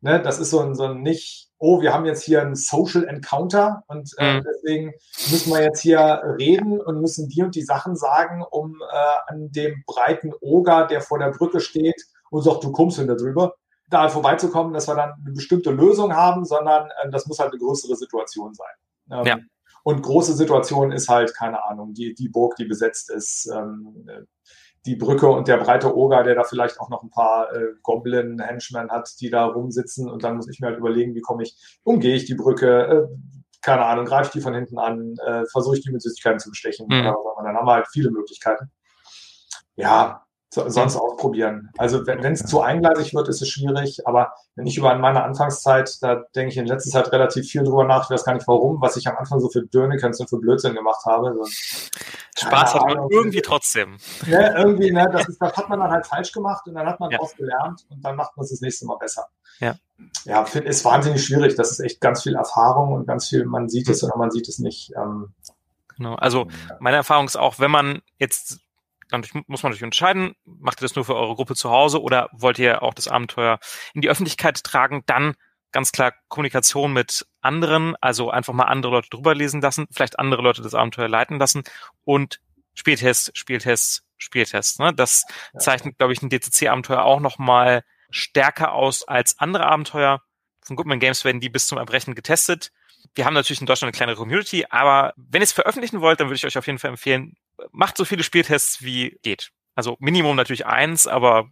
ne, das ist so ein, so ein nicht, oh, wir haben jetzt hier ein Social Encounter und äh, Mhm. deswegen müssen wir jetzt hier reden und müssen die und die Sachen sagen, um äh, an dem breiten Oger, der vor der Brücke steht und sagt, du kommst hinter drüber, da vorbeizukommen, dass wir dann eine bestimmte Lösung haben, sondern äh, das muss halt eine größere Situation sein. Ähm, Ja. Und große Situation ist halt, keine Ahnung, die, die Burg, die besetzt ist, ähm, äh, die Brücke und der breite Oger, der da vielleicht auch noch ein paar äh, Goblin-Henchmen hat, die da rumsitzen und dann muss ich mir halt überlegen, wie komme ich, umgehe ich die Brücke, äh, keine Ahnung, greife ich die von hinten an, äh, versuche ich die mit Süßigkeiten zu bestechen. Mhm. Dann haben wir halt viele Möglichkeiten. Ja, so, sonst ausprobieren. Also wenn es zu eingleisig wird, ist es schwierig. Aber wenn ich über meine Anfangszeit, da denke ich in letzter Zeit relativ viel drüber nach, ich weiß gar nicht warum, was ich am Anfang so für Dönekens und für Blödsinn gemacht habe. So, Spaß hat man irgendwie trotzdem. Ne, irgendwie, ne, das, ist, das hat man dann halt falsch gemacht und dann hat man ja. daraus gelernt und dann macht man es das nächste Mal besser. Ja. Ja, ist wahnsinnig schwierig. Das ist echt ganz viel Erfahrung und ganz viel, man sieht es oder man sieht es nicht. Ähm, Genau. Also meine Erfahrung ist auch, wenn man jetzt dann muss man natürlich entscheiden, macht ihr das nur für eure Gruppe zu Hause oder wollt ihr auch das Abenteuer in die Öffentlichkeit tragen, dann ganz klar Kommunikation mit anderen, also einfach mal andere Leute drüber lesen lassen, vielleicht andere Leute das Abenteuer leiten lassen und Spieltest, Spieltest, Spieltest. Ne? Das zeichnet, glaube ich, ein DCC-Abenteuer auch nochmal stärker aus als andere Abenteuer. Von Goodman Games werden die bis zum Erbrechen getestet. Wir haben natürlich in Deutschland eine kleine Community, aber wenn ihr es veröffentlichen wollt, dann würde ich euch auf jeden Fall empfehlen, macht so viele Spieltests wie geht. Also Minimum natürlich eins, aber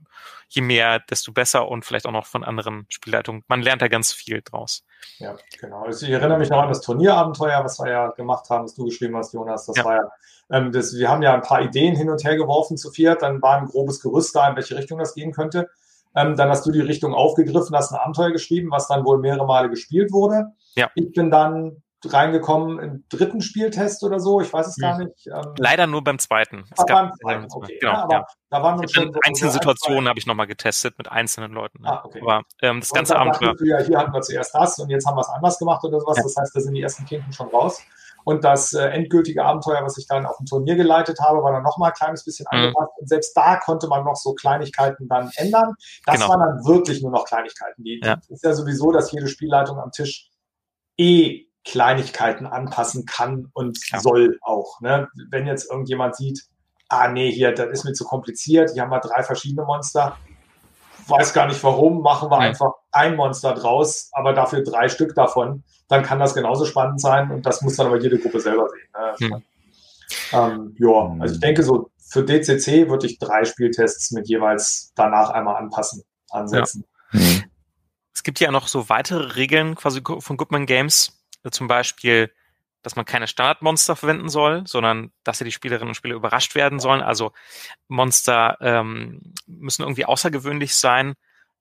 je mehr, desto besser und vielleicht auch noch von anderen Spielleitungen. Man lernt da ganz viel draus. Ja, genau. Also ich erinnere mich noch an das Turnierabenteuer, was wir ja gemacht haben, was du geschrieben hast, Jonas. Das ja. war ja, ähm, das, wir haben ja ein paar Ideen hin und her geworfen zu viert, dann war ein grobes Gerüst da, in welche Richtung das gehen könnte. Ähm, dann hast du die Richtung aufgegriffen, hast ein Abenteuer geschrieben, was dann wohl mehrere Male gespielt wurde. Ja. Ich bin dann reingekommen im dritten Spieltest oder so. Ich weiß es gar hm. nicht. Ähm, Leider nur beim zweiten. Es gab beim zweiten, okay. Genau, ja, aber ja. da waren wir schon. Einzelne Situationen habe ich nochmal getestet mit einzelnen Leuten. Ne? Ah, okay. Aber ähm, das ganze Abenteuer. Ja, hier hatten wir zuerst das und jetzt haben wir es anders gemacht oder sowas. Ja. Das heißt, da sind die ersten Kinken schon raus. Und das äh, endgültige Abenteuer, was ich dann auf dem Turnier geleitet habe, war dann nochmal ein kleines bisschen mhm. angepasst. Und selbst da konnte man noch so Kleinigkeiten dann ändern. Das genau. waren dann wirklich nur noch Kleinigkeiten. Die, ja. ist ja sowieso, dass jede Spielleitung am Tisch eh Kleinigkeiten anpassen kann und ja. soll auch. Ne? Wenn jetzt irgendjemand sieht, ah nee, hier, das ist mir zu kompliziert, hier haben wir drei verschiedene Monster, weiß gar nicht warum, machen wir mhm. einfach ein Monster draus, aber dafür drei Stück davon, dann kann das genauso spannend sein und das muss dann aber jede Gruppe selber sehen. Ne? Mhm. Ähm, ja, hm. also ich denke so, für DCC würde ich drei Spieltests mit jeweils danach einmal anpassen, ansetzen. Ja. Mhm. Es gibt ja noch so weitere Regeln quasi von Goodman Games, zum Beispiel, dass man keine Standardmonster verwenden soll, sondern dass ja die Spielerinnen und Spieler überrascht werden sollen. Also Monster ähm, müssen irgendwie außergewöhnlich sein.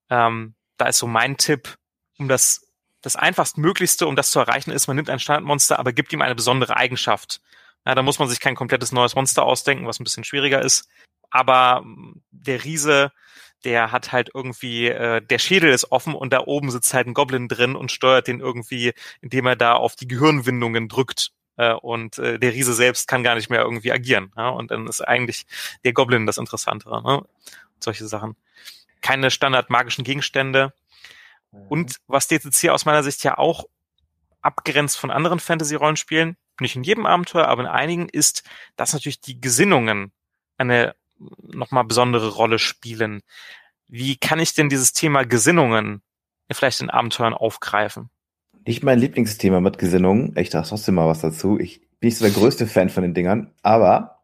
Ähm, da ist so mein Tipp, um das das einfachst Möglichste, um das zu erreichen, ist, man nimmt ein Standardmonster, aber gibt ihm eine besondere Eigenschaft. Ja, da muss man sich kein komplettes neues Monster ausdenken, was ein bisschen schwieriger ist. Aber der Riese der hat halt irgendwie, äh, der Schädel ist offen und da oben sitzt halt ein Goblin drin und steuert den irgendwie, indem er da auf die Gehirnwindungen drückt. Äh, und äh, der Riese selbst kann gar nicht mehr irgendwie agieren. Ja? Und dann ist eigentlich der Goblin das Interessantere. Ne? Solche Sachen. Keine standard magischen Gegenstände. Mhm. Und was DCC aus meiner Sicht ja auch abgrenzt von anderen Fantasy-Rollenspielen, nicht in jedem Abenteuer, aber in einigen, ist, dass natürlich die Gesinnungen eine nochmal besondere Rolle spielen. Wie kann ich denn dieses Thema Gesinnungen vielleicht in Abenteuern aufgreifen? Nicht mein Lieblingsthema mit Gesinnungen. Ich dachte trotzdem mal was dazu. Ich bin nicht so der größte Fan von den Dingern, aber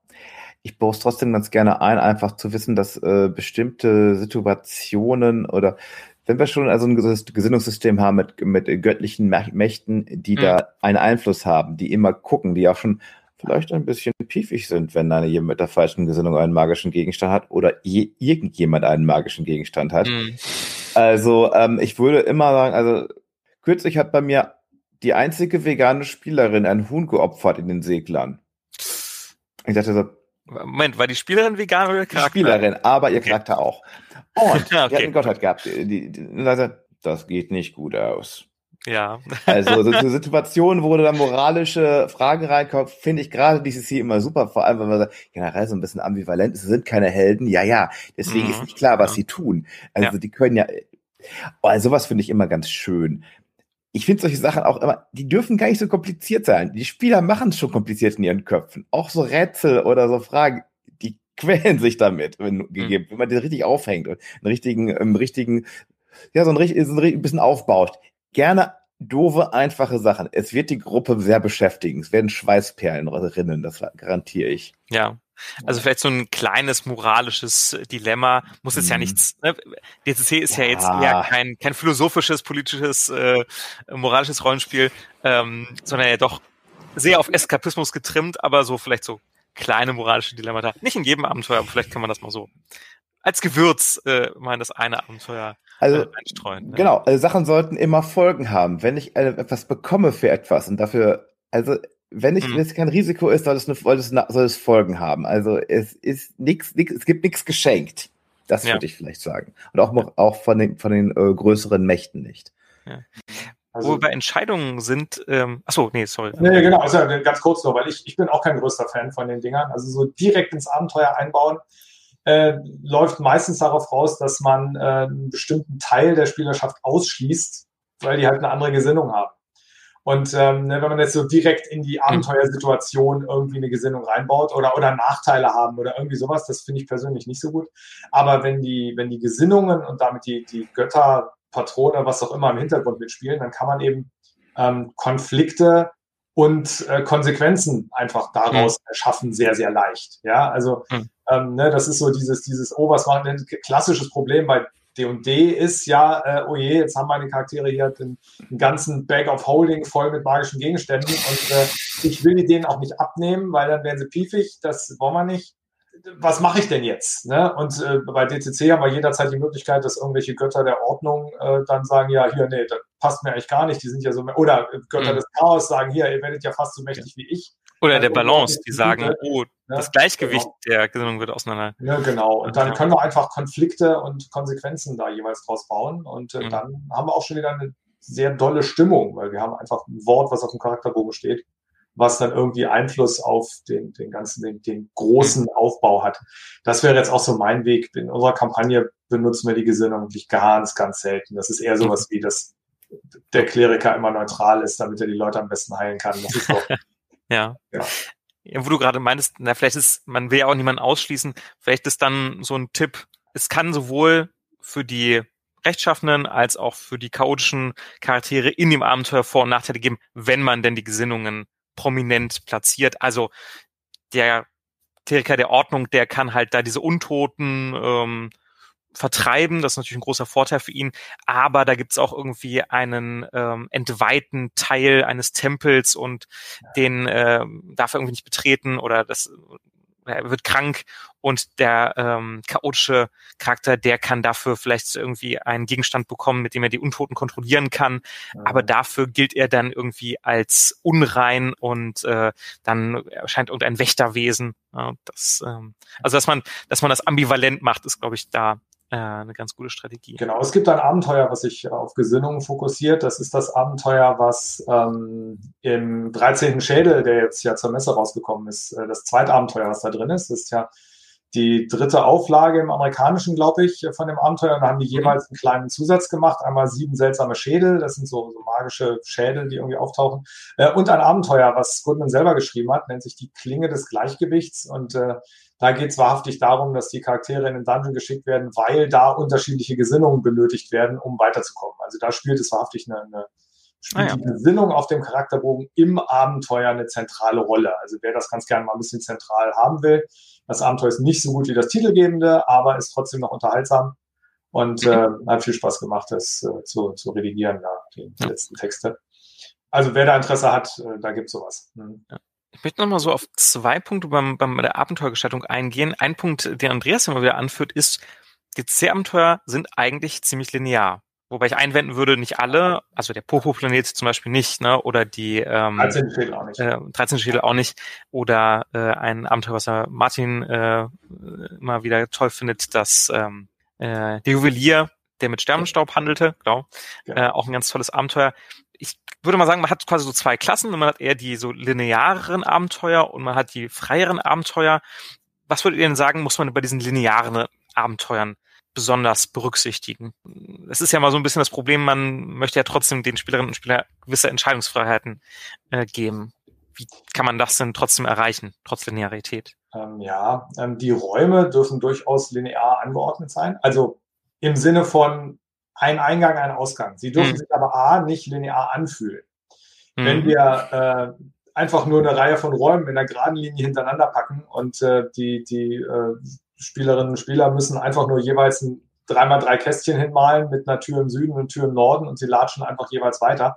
ich baue es trotzdem ganz gerne ein, einfach zu wissen, dass äh, bestimmte Situationen oder wenn wir schon also ein Gesinnungssystem haben mit, mit göttlichen Mächten, die mhm. da einen Einfluss haben, die immer gucken, die auch schon vielleicht ein bisschen piefig sind, wenn da jemand mit der falschen Gesinnung einen magischen Gegenstand hat oder je, irgendjemand einen magischen Gegenstand hat. Mhm. Also ähm, ich würde immer sagen, also kürzlich hat bei mir die einzige vegane Spielerin ein Huhn geopfert in den Seglern. Ich dachte so, Moment, war die Spielerin vegan oder Charakter? Die Spielerin, aber ihr okay. Charakter auch. Und okay. die hat einen Gottheit gehabt. Die, die, die, das geht nicht gut aus. Ja. Also so eine Situation, wo da moralische Fragen reinkommen, finde ich gerade dieses hier immer super, vor allem, wenn man generell so ein bisschen ambivalent ist, sie sind keine Helden, ja, ja, deswegen mhm. ist nicht klar, was ja. sie tun. Also ja. die können ja, oh, also sowas finde ich immer ganz schön. Ich finde solche Sachen auch immer, die dürfen gar nicht so kompliziert sein. Die Spieler machen es schon kompliziert in ihren Köpfen. Auch so Rätsel oder so Fragen, die quälen sich damit, wenn, mhm. gegeben, wenn man den richtig aufhängt und einen richtigen, einen richtigen, ja, so ein, so ein bisschen aufbaut gerne doofe, einfache Sachen. Es wird die Gruppe sehr beschäftigen. Es werden Schweißperlen rinnen, das garantiere ich. Ja. Also vielleicht so ein kleines moralisches Dilemma, muss jetzt ja mhm. nichts, ne? DCC ist ja. ja, jetzt eher kein, kein philosophisches, politisches, äh, moralisches Rollenspiel, ähm, sondern ja doch sehr auf Eskapismus getrimmt, aber so vielleicht so kleine moralische Dilemmata. Nicht in jedem Abenteuer, aber vielleicht kann man das mal so als Gewürz äh, mal das eine Abenteuer also, einstreuen. Ne? Genau, also Sachen sollten immer Folgen haben. Wenn ich äh, etwas bekomme für etwas und dafür, also wenn ich, mhm. wenn es kein Risiko ist, soll es, eine, soll es, soll es Folgen haben. Also es ist nichts, es gibt nichts geschenkt. Das ja. würde ich vielleicht sagen. Und auch, ja. auch von den, von den äh, größeren Mächten nicht. Ja. Also, Wo wir bei Entscheidungen sind, ähm, achso, nee, sorry. Nee, genau, also ganz kurz nur, weil ich, ich bin auch kein größter Fan von den Dingern. Also so direkt ins Abenteuer einbauen, äh, läuft meistens darauf raus, dass man äh, einen bestimmten Teil der Spielerschaft ausschließt, weil die halt eine andere Gesinnung haben. Und ähm, ne, wenn man jetzt so direkt in die Abenteuersituation irgendwie eine Gesinnung reinbaut oder, oder Nachteile haben oder irgendwie sowas, das finde ich persönlich nicht so gut. Aber wenn die, wenn die Gesinnungen und damit die, die Götter, Patrone, was auch immer im Hintergrund mitspielen, dann kann man eben ähm, Konflikte und äh, Konsequenzen einfach daraus mhm. erschaffen, sehr, sehr leicht. Ja, also mhm. ähm, ne, das ist so dieses, dieses, oh, was war ein klassisches Problem bei D&D ist ja, äh, oh je, jetzt haben meine Charaktere hier den, den, ganzen Bag of Holding voll mit magischen Gegenständen und äh, ich will die denen auch nicht abnehmen, weil dann werden sie piefig, das wollen wir nicht. Was mache ich denn jetzt? Ne? Und äh, bei DCC haben wir jederzeit die Möglichkeit, dass irgendwelche Götter der Ordnung äh, dann sagen, ja, hier, nee, das passt mir eigentlich gar nicht, die sind ja so, oder Götter mhm. des Chaos sagen, hier, ihr werdet ja fast so mächtig wie ich. Oder der Balance, die sagen, oh, das Gleichgewicht genau. der Gesinnung wird auseinander. Ja, genau. Und dann können wir einfach Konflikte und Konsequenzen da jeweils draus bauen. Und äh, mhm. dann haben wir auch schon wieder eine sehr dolle Stimmung, weil wir haben einfach ein Wort, was auf dem Charakterbogen steht, was dann irgendwie Einfluss auf den, den ganzen, den, den großen. Aufbau hat. Das wäre jetzt auch so mein Weg. In unserer Kampagne benutzen wir die Gesinnung wirklich ganz, ganz selten. Das ist eher sowas wie, dass der Kleriker immer neutral ist, damit er die Leute am besten heilen kann. Das ist doch Ja. ja. Wo du gerade meintest, na, vielleicht ist, man will ja auch niemanden ausschließen, vielleicht ist dann so ein Tipp, es kann sowohl für die Rechtschaffenen als auch für die chaotischen Charaktere in dem Abenteuer Vor- und Nachteile geben, wenn man denn die Gesinnungen prominent platziert. Also der Kleriker der Ordnung, der kann halt da diese Untoten ähm, vertreiben. Das ist natürlich ein großer Vorteil für ihn. Aber da gibt's auch irgendwie einen ähm, entweihten Teil eines Tempels und den äh, darf er irgendwie nicht betreten oder das er wird krank und der ähm, chaotische Charakter, der kann dafür vielleicht irgendwie einen Gegenstand bekommen, mit dem er die Untoten kontrollieren kann. Ja. Aber dafür gilt er dann irgendwie als unrein und äh, dann erscheint irgendein Wächterwesen. Ja, das, ähm, also dass man, dass man das ambivalent macht, ist, glaube ich, da eine ganz gute Strategie. Genau, es gibt ein Abenteuer, was sich auf Gesinnungen fokussiert. Das ist das Abenteuer, was ähm, im 13. Schädel, der jetzt ja zur Messe rausgekommen ist, äh, das zweite Abenteuer, was da drin ist, das ist ja die dritte Auflage im amerikanischen, glaube ich, von dem Abenteuer. Und da haben die jeweils einen kleinen Zusatz gemacht. Einmal sieben seltsame Schädel, das sind so, so magische Schädel, die irgendwie auftauchen. Äh, und ein Abenteuer, was Goodman selber geschrieben hat, nennt sich die Klinge des Gleichgewichts. Und äh, da geht es wahrhaftig darum, dass die Charaktere in den Dungeon geschickt werden, weil da unterschiedliche Gesinnungen benötigt werden, um weiterzukommen. Also da spielt es wahrhaftig eine, eine spielt ah, ja. die Gesinnung auf dem Charakterbogen im Abenteuer eine zentrale Rolle. Also wer das ganz gerne mal ein bisschen zentral haben will, das Abenteuer ist nicht so gut wie das Titelgebende, aber ist trotzdem noch unterhaltsam und mhm. äh, hat viel Spaß gemacht, das äh, zu, zu redigieren, ja, die, die ja. letzten Texte. Also wer da Interesse hat, äh, da gibt's sowas. Mhm. Ja. Ich möchte nochmal so auf zwei Punkte beim, beim, bei der Abenteuergestaltung eingehen. Ein Punkt, den Andreas immer wieder anführt, ist, die C-Abenteuer sind eigentlich ziemlich linear. Wobei ich einwenden würde, nicht alle, also der Popo-Planet zum Beispiel nicht, ne? Oder die ähm, 13 Schädel auch nicht. Äh, 13 Schädel auch nicht. Oder äh, ein Abenteuer, was er Martin äh, immer wieder toll findet, dass ähm, äh, der Juwelier, der mit Sternenstaub handelte, genau, ja. äh, auch ein ganz tolles Abenteuer. Würde mal sagen, man hat quasi so zwei Klassen. Man hat eher die so linearen Abenteuer und man hat die freieren Abenteuer. Was würdet ihr denn sagen, muss man bei diesen linearen Abenteuern besonders berücksichtigen. Es ist ja mal so ein bisschen das Problem, man möchte ja trotzdem den Spielerinnen und Spielern gewisse Entscheidungsfreiheiten äh, geben. Wie kann man das denn trotzdem erreichen, trotz Linearität? Ähm, ja, ähm, die Räume dürfen durchaus linear angeordnet sein. Also im Sinne von ein Eingang, ein Ausgang. Sie dürfen mhm. sich aber A nicht linear anfühlen. Mhm. Wenn wir äh, einfach nur eine Reihe von Räumen in der geraden Linie hintereinander packen und äh, die, die äh, Spielerinnen und Spieler müssen einfach nur jeweils ein dreimal drei Kästchen hinmalen mit einer Tür im Süden und Tür im Norden und sie latschen einfach jeweils weiter.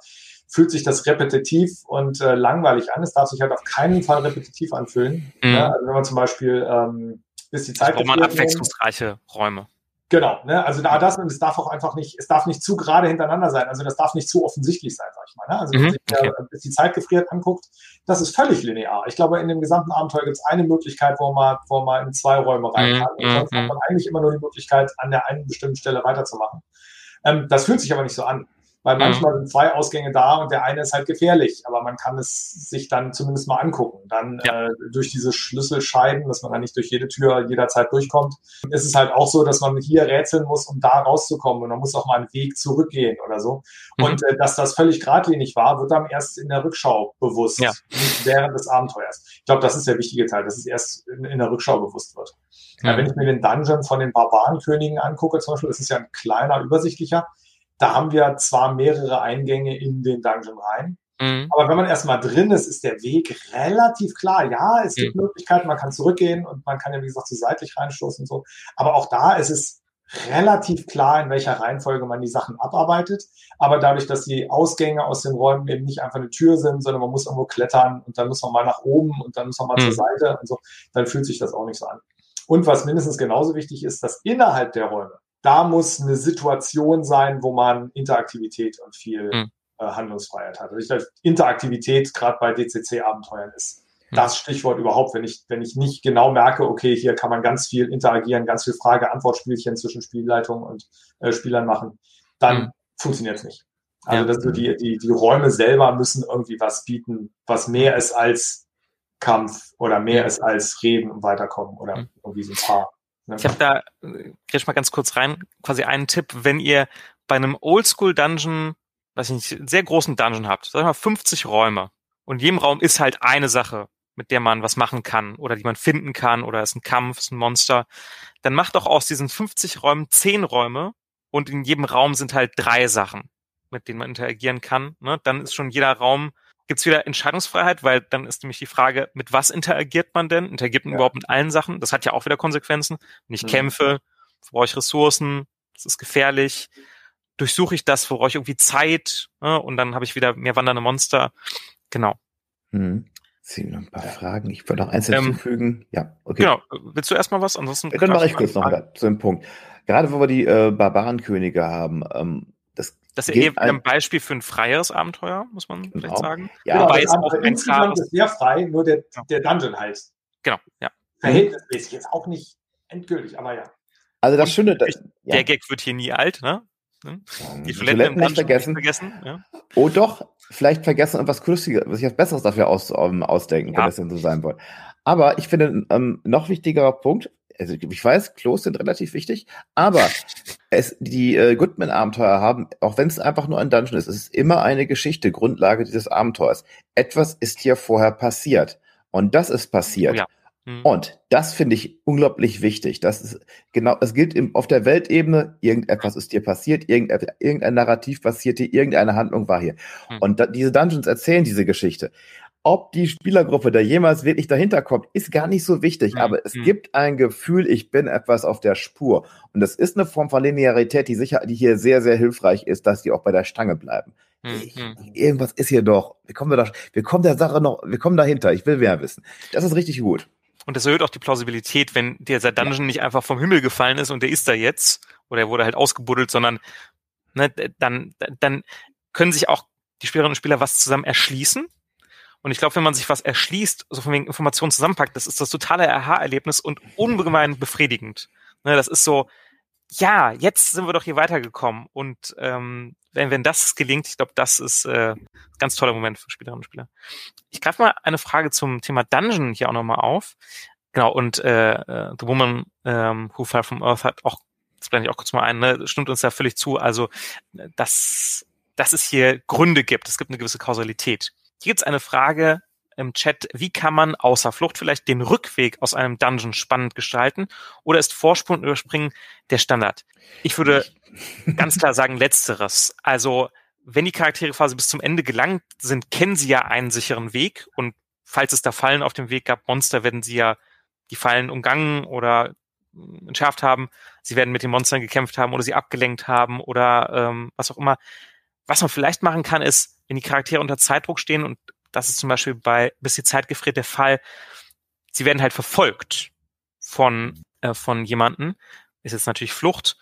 Fühlt sich das repetitiv und äh, langweilig an. Es darf sich halt auf keinen Fall repetitiv anfühlen. Mhm. Ja, also wenn man zum Beispiel ähm, bis die Zeit. Braucht man abwechslungsreiche Räume. Genau, ne? also da das und es darf auch einfach nicht, es darf nicht zu gerade hintereinander sein, also das darf nicht zu offensichtlich sein, sag ich mal. Ne? Also wenn man sich okay. bis die Zeit gefriert anguckt, das ist völlig linear. Ich glaube, in dem gesamten Abenteuer gibt es eine Möglichkeit, wo man, wo man in zwei Räume rein kann. Mhm. Und sonst hat man eigentlich immer nur die Möglichkeit, an der einen bestimmten Stelle weiterzumachen. Ähm, das fühlt sich aber nicht so an. Weil mhm. manchmal sind zwei Ausgänge da und der eine ist halt gefährlich, aber man kann es sich dann zumindest mal angucken. Dann ja. äh, durch diese Schlüsselscheiben, dass man dann nicht durch jede Tür jederzeit durchkommt, ist es halt auch so, dass man hier rätseln muss, um da rauszukommen. Und man muss auch mal einen Weg zurückgehen oder so. Mhm. Und äh, dass das völlig geradlinig war, wird dann erst in der Rückschau bewusst, ja. nicht während des Abenteuers. Ich glaube, das ist der wichtige Teil, dass es erst in, in der Rückschau bewusst wird. Mhm. Ja, wenn ich mir den Dungeon von den Barbarenkönigen angucke, zum Beispiel, das ist ja ein kleiner, übersichtlicher, da haben wir zwar mehrere Eingänge in den Dungeon rein, mhm. aber wenn man erstmal drin ist, ist der Weg relativ klar. Ja, es gibt mhm. Möglichkeiten, man kann zurückgehen und man kann ja, wie gesagt, so seitlich reinstoßen und so. Aber auch da ist es relativ klar, in welcher Reihenfolge man die Sachen abarbeitet. Aber dadurch, dass die Ausgänge aus den Räumen eben nicht einfach eine Tür sind, sondern man muss irgendwo klettern und dann muss man mal nach oben und dann muss man mal mhm. zur Seite und so, dann fühlt sich das auch nicht so an. Und was mindestens genauso wichtig ist, dass innerhalb der Räume da muss eine Situation sein, wo man Interaktivität und viel mhm. äh, Handlungsfreiheit hat. Also ich glaube, Interaktivität gerade bei DCC-Abenteuern ist mhm. das Stichwort überhaupt, wenn ich, wenn ich nicht genau merke, okay, hier kann man ganz viel interagieren, ganz viel Frage-Antwort-Spielchen zwischen Spielleitung und äh, Spielern machen, dann mhm. funktioniert es nicht. Also ja. das, die, die, die Räume selber müssen irgendwie was bieten, was mehr ist als Kampf oder mehr ist als Reden und Weiterkommen oder mhm. irgendwie so ein paar ich habe da, äh, ich mal ganz kurz rein, quasi einen Tipp, wenn ihr bei einem Oldschool-Dungeon, weiß ich nicht, sehr großen Dungeon habt, sag ich mal 50 Räume und in jedem Raum ist halt eine Sache, mit der man was machen kann oder die man finden kann oder ist ein Kampf, ist ein Monster, dann macht doch aus diesen 50 Räumen 10 Räume und in jedem Raum sind halt drei Sachen, mit denen man interagieren kann. Ne? Dann ist schon jeder Raum gibt es wieder Entscheidungsfreiheit, weil dann ist nämlich die Frage, mit was interagiert man denn? Interagiert man ja. überhaupt mit allen Sachen? Das hat ja auch wieder Konsequenzen. Wenn ich mhm. kämpfe, brauche ich Ressourcen, das ist gefährlich. Durchsuche ich das, brauche ich irgendwie Zeit ne? und dann habe ich wieder mehr wandernde Monster. Genau. Mhm. Sind noch ein paar Fragen. Ich wollte noch eins ähm, hinzufügen. Ähm, ja, okay. Genau. Willst du erstmal was? Ansonsten. Dann mache ich kurz noch zu dem Punkt. Gerade wo wir die äh, Barbarenkönige haben, ähm, das ist eher ein Beispiel für ein freieres Abenteuer, muss man genau. vielleicht sagen. Ja, genau, Wobei es auch ein klares... ist sehr frei, nur der, der Dungeon heißt. Genau, ja. Verhältnismäßig jetzt auch nicht endgültig, aber ja. Also das Schöne, das, ja. der Gag wird hier nie alt, ne? Hm? Die Toiletten, nicht vergessen. Nicht vergessen ja. Oh doch, vielleicht vergessen und was Lustiges, was ich was Besseres dafür aus, um, ausdenken, ja. wenn das denn so sein soll. Aber ich finde, ähm, noch wichtigerer Punkt, also ich weiß, Klos sind relativ wichtig, aber es, die äh, Goodman-Abenteuer haben, auch wenn es einfach nur ein Dungeon ist, es ist immer eine Geschichte, Grundlage dieses Abenteuers. Etwas ist hier vorher passiert. Und das ist passiert. Ja. Mhm. Und das finde ich unglaublich wichtig. Das ist genau, es gilt im, auf der Weltebene, irgendetwas ist hier passiert, irgendein, irgendein Narrativ passiert hier, irgendeine Handlung war hier. Mhm. Und da, diese Dungeons erzählen diese Geschichte. Ob die Spielergruppe da jemals wirklich dahinter kommt, ist gar nicht so wichtig, mhm. aber es mhm. gibt ein Gefühl, ich bin etwas auf der Spur. Und das ist eine Form von Linearität, die sicher, die hier sehr, sehr hilfreich ist, dass die auch bei der Stange bleiben. Mhm. Ich, irgendwas ist hier doch. Wir kommen da, wir kommen der Sache noch, wir kommen dahinter. Ich will mehr wissen. Das ist richtig gut. Und das erhöht auch die Plausibilität, wenn dieser Dungeon nicht einfach vom Himmel gefallen ist und der ist da jetzt oder er wurde halt ausgebuddelt, sondern ne, dann, dann können sich auch die Spielerinnen und Spieler was zusammen erschließen und ich glaube, wenn man sich was erschließt, so von wegen Informationen zusammenpackt, das ist das totale Aha-Erlebnis und ungemein befriedigend. Ne, das ist so, ja, jetzt sind wir doch hier weitergekommen. Und ähm, wenn, wenn das gelingt, ich glaube, das ist äh, ein ganz toller Moment für Spielerinnen und Spieler. Ich greife mal eine Frage zum Thema Dungeon hier auch nochmal auf. Genau, und äh, äh, The Woman ähm, Who Fell from Earth hat auch, das blende ich auch kurz mal ein, ne, stimmt uns da völlig zu. Also, dass, dass es hier Gründe gibt, es gibt eine gewisse Kausalität. Hier gibt's eine Frage im Chat, wie kann man außer Flucht vielleicht den Rückweg aus einem Dungeon spannend gestalten oder ist Vorsprung und Überspringen der Standard? Ich würde ganz klar sagen, letzteres. Also, wenn die Charaktere quasi bis zum Ende gelangt sind, kennen sie ja einen sicheren Weg und falls es da Fallen auf dem Weg gab, Monster, werden sie ja die Fallen umgangen oder entschärft haben. Sie werden mit den Monstern gekämpft haben oder sie abgelenkt haben oder ähm, was auch immer. Was man vielleicht machen kann, ist, wenn die Charaktere unter Zeitdruck stehen und das ist zum Beispiel bei Bis die Zeit gefriert der Fall, sie werden halt verfolgt von, äh, von jemanden. Ist jetzt natürlich Flucht.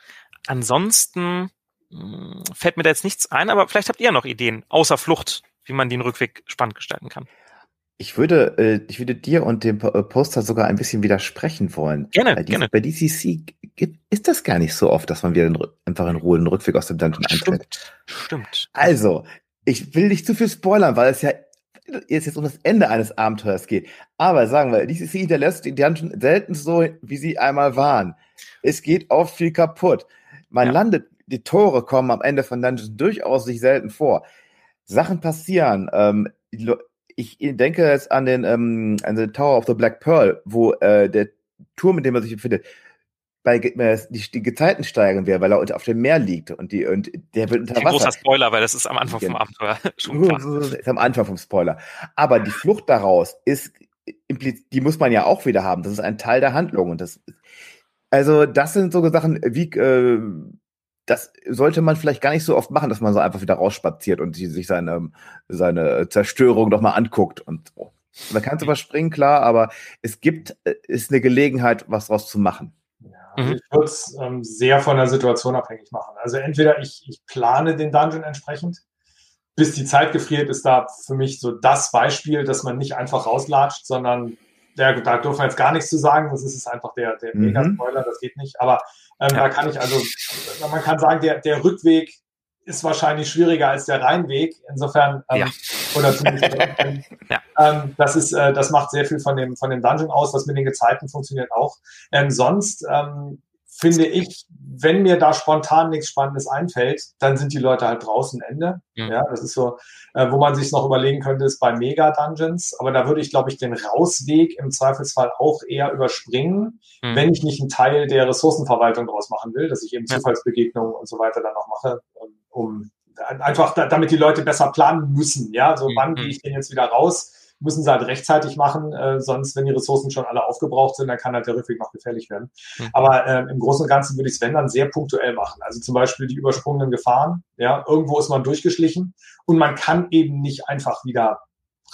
Ansonsten mh, hm, fällt mir da jetzt nichts ein, aber vielleicht habt ihr noch Ideen, außer Flucht, wie man den Rückweg spannend gestalten kann. Ich würde, äh, ich würde dir und dem äh, Poster sogar ein bisschen widersprechen wollen. Gerne, bei, gerne. Bei DCC gibt, ist das gar nicht so oft, dass man wieder den, einfach in Ruhe den Rückweg aus dem Dungeon Stimmt, eintritt. stimmt. Also, ich will nicht zu viel spoilern, weil es ja jetzt, jetzt um das Ende eines Abenteuers geht. Aber sagen wir, DCC hinterlässt die Dungeon selten so, wie sie einmal waren. Es geht oft viel kaputt. Man Ja. landet, die Tore kommen am Ende von Dungeons durchaus sich selten vor. Sachen passieren. Ähm, ich denke jetzt an den, ähm, an den Tower of the Black Pearl, wo äh, der Turm, in dem man sich befindet, bei äh, die, die Gezeiten steigern wird, weil er unter- auf dem Meer liegt und die und der wird unter Wasser. großer Spoiler, weil das ist am Anfang vom. Abenteuer schon klar. Ist am Anfang vom Spoiler. Aber die Flucht daraus ist, die muss man ja auch wieder haben. Das ist ein Teil der Handlung. Und das, also, das sind so Sachen, wie, äh, das sollte man vielleicht gar nicht so oft machen, dass man so einfach wieder rausspaziert und sich seine, seine Zerstörung nochmal anguckt und so. Man kann es überspringen, klar, aber es gibt, äh, ist eine Gelegenheit, was draus zu machen. Ja, also Mhm. ich würde es ähm, sehr von der Situation abhängig machen. Also entweder ich, ich plane den Dungeon entsprechend, bis die Zeit gefriert, ist da für mich so das Beispiel, dass man nicht einfach rauslatscht, sondern ja, da dürfen wir jetzt gar nichts zu sagen, das ist es einfach der, der Mhm. Mega-Spoiler, das geht nicht. Aber ähm, Ja. da kann ich also, man kann sagen, der, der Rückweg ist wahrscheinlich schwieriger als der Reinweg. Insofern, ähm, Ja. oder zumindest, Ja. ähm, das ist, äh, das macht sehr viel von dem, von dem Dungeon aus, was mit den Gezeiten funktioniert auch. Ähm, sonst ähm, finde ich, wenn mir da spontan nichts Spannendes einfällt, dann sind die Leute halt draußen Ende. Mhm. Ja, das ist so, äh, wo man sich noch überlegen könnte, ist bei Mega-Dungeons. Aber da würde ich, glaube ich, den Rausweg im Zweifelsfall auch eher überspringen, Mhm. wenn ich nicht einen Teil der Ressourcenverwaltung daraus machen will, dass ich eben Ja. Zufallsbegegnungen und so weiter dann noch mache, ähm, um einfach, da, damit die Leute besser planen müssen. Ja, so Mhm. wann gehe ich denn jetzt wieder raus? Müssen sie halt rechtzeitig machen, äh, sonst, wenn die Ressourcen schon alle aufgebraucht sind, dann kann halt der Rückweg noch gefährlich werden. Mhm. Aber ähm, im Großen und Ganzen würde ich es, wenn dann, sehr punktuell machen. Also zum Beispiel die übersprungenen Gefahren. Ja, irgendwo ist man durchgeschlichen und man kann eben nicht einfach wieder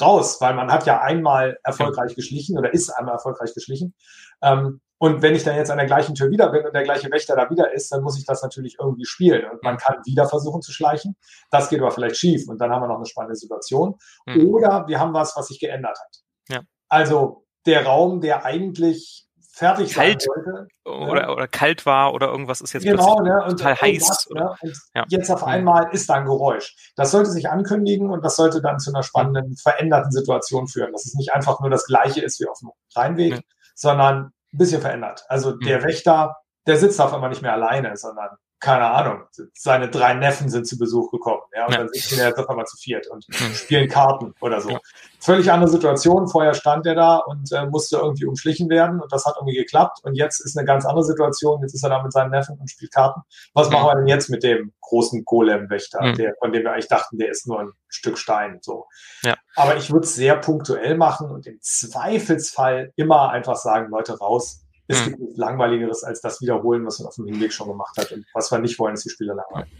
raus, weil man hat ja einmal erfolgreich geschlichen oder ist einmal erfolgreich geschlichen. Ähm, und wenn ich dann jetzt an der gleichen Tür wieder bin und der gleiche Wächter da wieder ist, dann muss ich das natürlich irgendwie spielen. Und man kann wieder versuchen zu schleichen. Das geht aber vielleicht schief und dann haben wir noch eine spannende Situation. Mhm. Oder wir haben was, was sich geändert hat. Ja. Also der Raum, der eigentlich fertig Kalt. sein sollte, Oder, oder kalt war oder irgendwas ist jetzt genau, ne, und total heiß. Oder, Ne, und Ja. jetzt auf Mhm. einmal ist da ein Geräusch. Das sollte sich ankündigen und das sollte dann zu einer spannenden, veränderten Situation führen. Dass es nicht einfach nur das Gleiche ist wie auf dem Rheinweg, Ja. sondern bisschen verändert. Also der Mhm. Wächter, der sitzt auf einmal nicht mehr alleine, sondern keine Ahnung, seine drei Neffen sind zu Besuch gekommen. Ja, und Ja. dann sitzen wir jetzt auf einmal zu viert und Mhm. spielen Karten oder so. Ja. Völlig andere Situation. Vorher stand er da und äh, musste irgendwie umschlichen werden und das hat irgendwie geklappt. Und jetzt ist eine ganz andere Situation. Jetzt ist er da mit seinen Neffen und spielt Karten. Was machen wir denn jetzt mit dem großen Golem-Wächter, Mhm. der, von dem wir eigentlich dachten, der ist nur ein Stück Stein. So. Ja. Aber ich würde es sehr punktuell machen und im Zweifelsfall immer einfach sagen, Leute, raus. Es gibt nichts Langweiligeres als das Wiederholen, was man auf dem Hinweg schon gemacht hat. Und was wir nicht wollen, ist die Spiele langweilig.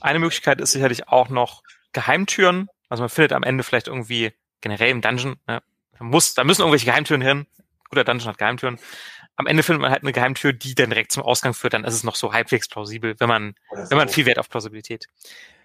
Eine Möglichkeit ist sicherlich auch noch Geheimtüren. Also man findet am Ende vielleicht irgendwie generell im Dungeon, ne, da muss, da müssen irgendwelche Geheimtüren hin. Guter Dungeon hat Geheimtüren. Am Ende findet man halt eine Geheimtür, die dann direkt zum Ausgang führt. Dann ist es noch so halbwegs plausibel, wenn man, Oder wenn man so. viel Wert auf Plausibilität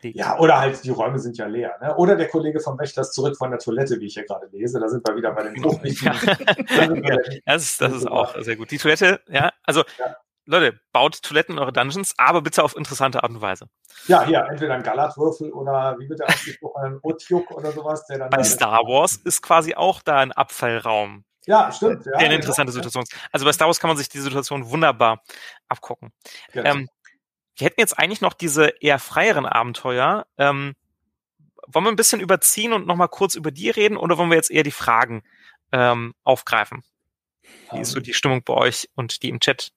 legt. Ja, oder halt, die Räume sind ja leer. Ne? Oder der Kollege vom Wächter ist zurück von der Toilette, wie ich hier gerade lese. Da sind wir wieder bei den sind wir bei- Das ist, das ist auch sehr gut. Die Toilette, ja, also Ja. Leute, baut Toiletten in eure Dungeons, aber bitte auf interessante Art und Weise. ja, hier, entweder ein Galatwürfel oder wie wird der ausgesprochen, ein Otjuk oder sowas, der dann. Bei Star Wars ist quasi auch da ein Abfallraum, Ja, stimmt. Ja, eine genau. interessante Situation ist. Also bei Star Wars kann man sich die Situation wunderbar abgucken. Genau. Ähm, wir hätten jetzt eigentlich noch diese eher freieren Abenteuer. Ähm, wollen wir ein bisschen überziehen und nochmal kurz über die reden oder wollen wir jetzt eher die Fragen ähm, aufgreifen? Wie ist so Ähm, die Stimmung bei euch und die im Chat?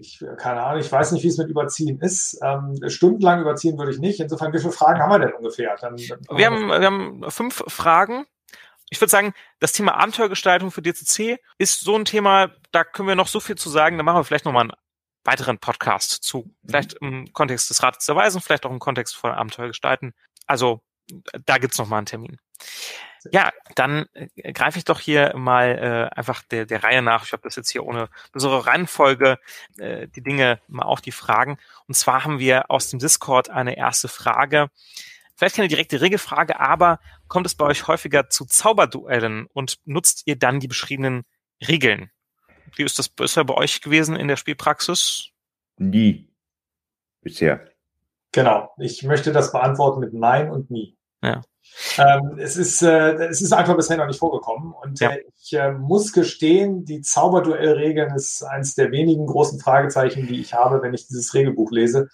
ich, keine Ahnung, ich weiß nicht, wie es mit Überziehen ist. Ähm, stundenlang überziehen würde ich nicht. Insofern, wie viele Fragen haben wir denn ungefähr? Dann, dann Wir haben, wir haben fünf Fragen. Ich würde sagen, das Thema Abenteuergestaltung für DCC ist so ein Thema, da können wir noch so viel zu sagen. Da machen wir vielleicht nochmal einen weiteren Podcast zu. Vielleicht im Kontext des Rates der Weisen, vielleicht auch im Kontext von Abenteuergestalten. Also da gibt's noch mal einen Termin. Ja, dann äh, greife ich doch hier mal äh, einfach der, der Reihe nach. Ich habe das jetzt hier ohne besondere Reihenfolge äh, die Dinge mal auf die Fragen. Und zwar haben wir aus dem Discord eine erste Frage. Vielleicht keine direkte Regelfrage, aber kommt es bei euch häufiger zu Zauberduellen und nutzt ihr dann die beschriebenen Regeln? Wie ist das bisher bei euch gewesen in der Spielpraxis? Nie. Bisher. Genau. Ich möchte das beantworten mit Nein und nie. Ja. Ähm, es, ist, äh, es ist einfach bisher noch nicht vorgekommen. Und Ja. äh, ich äh, muss gestehen, die Zauberduellregeln ist eines der wenigen großen Fragezeichen, die ich habe, wenn ich dieses Regelbuch lese.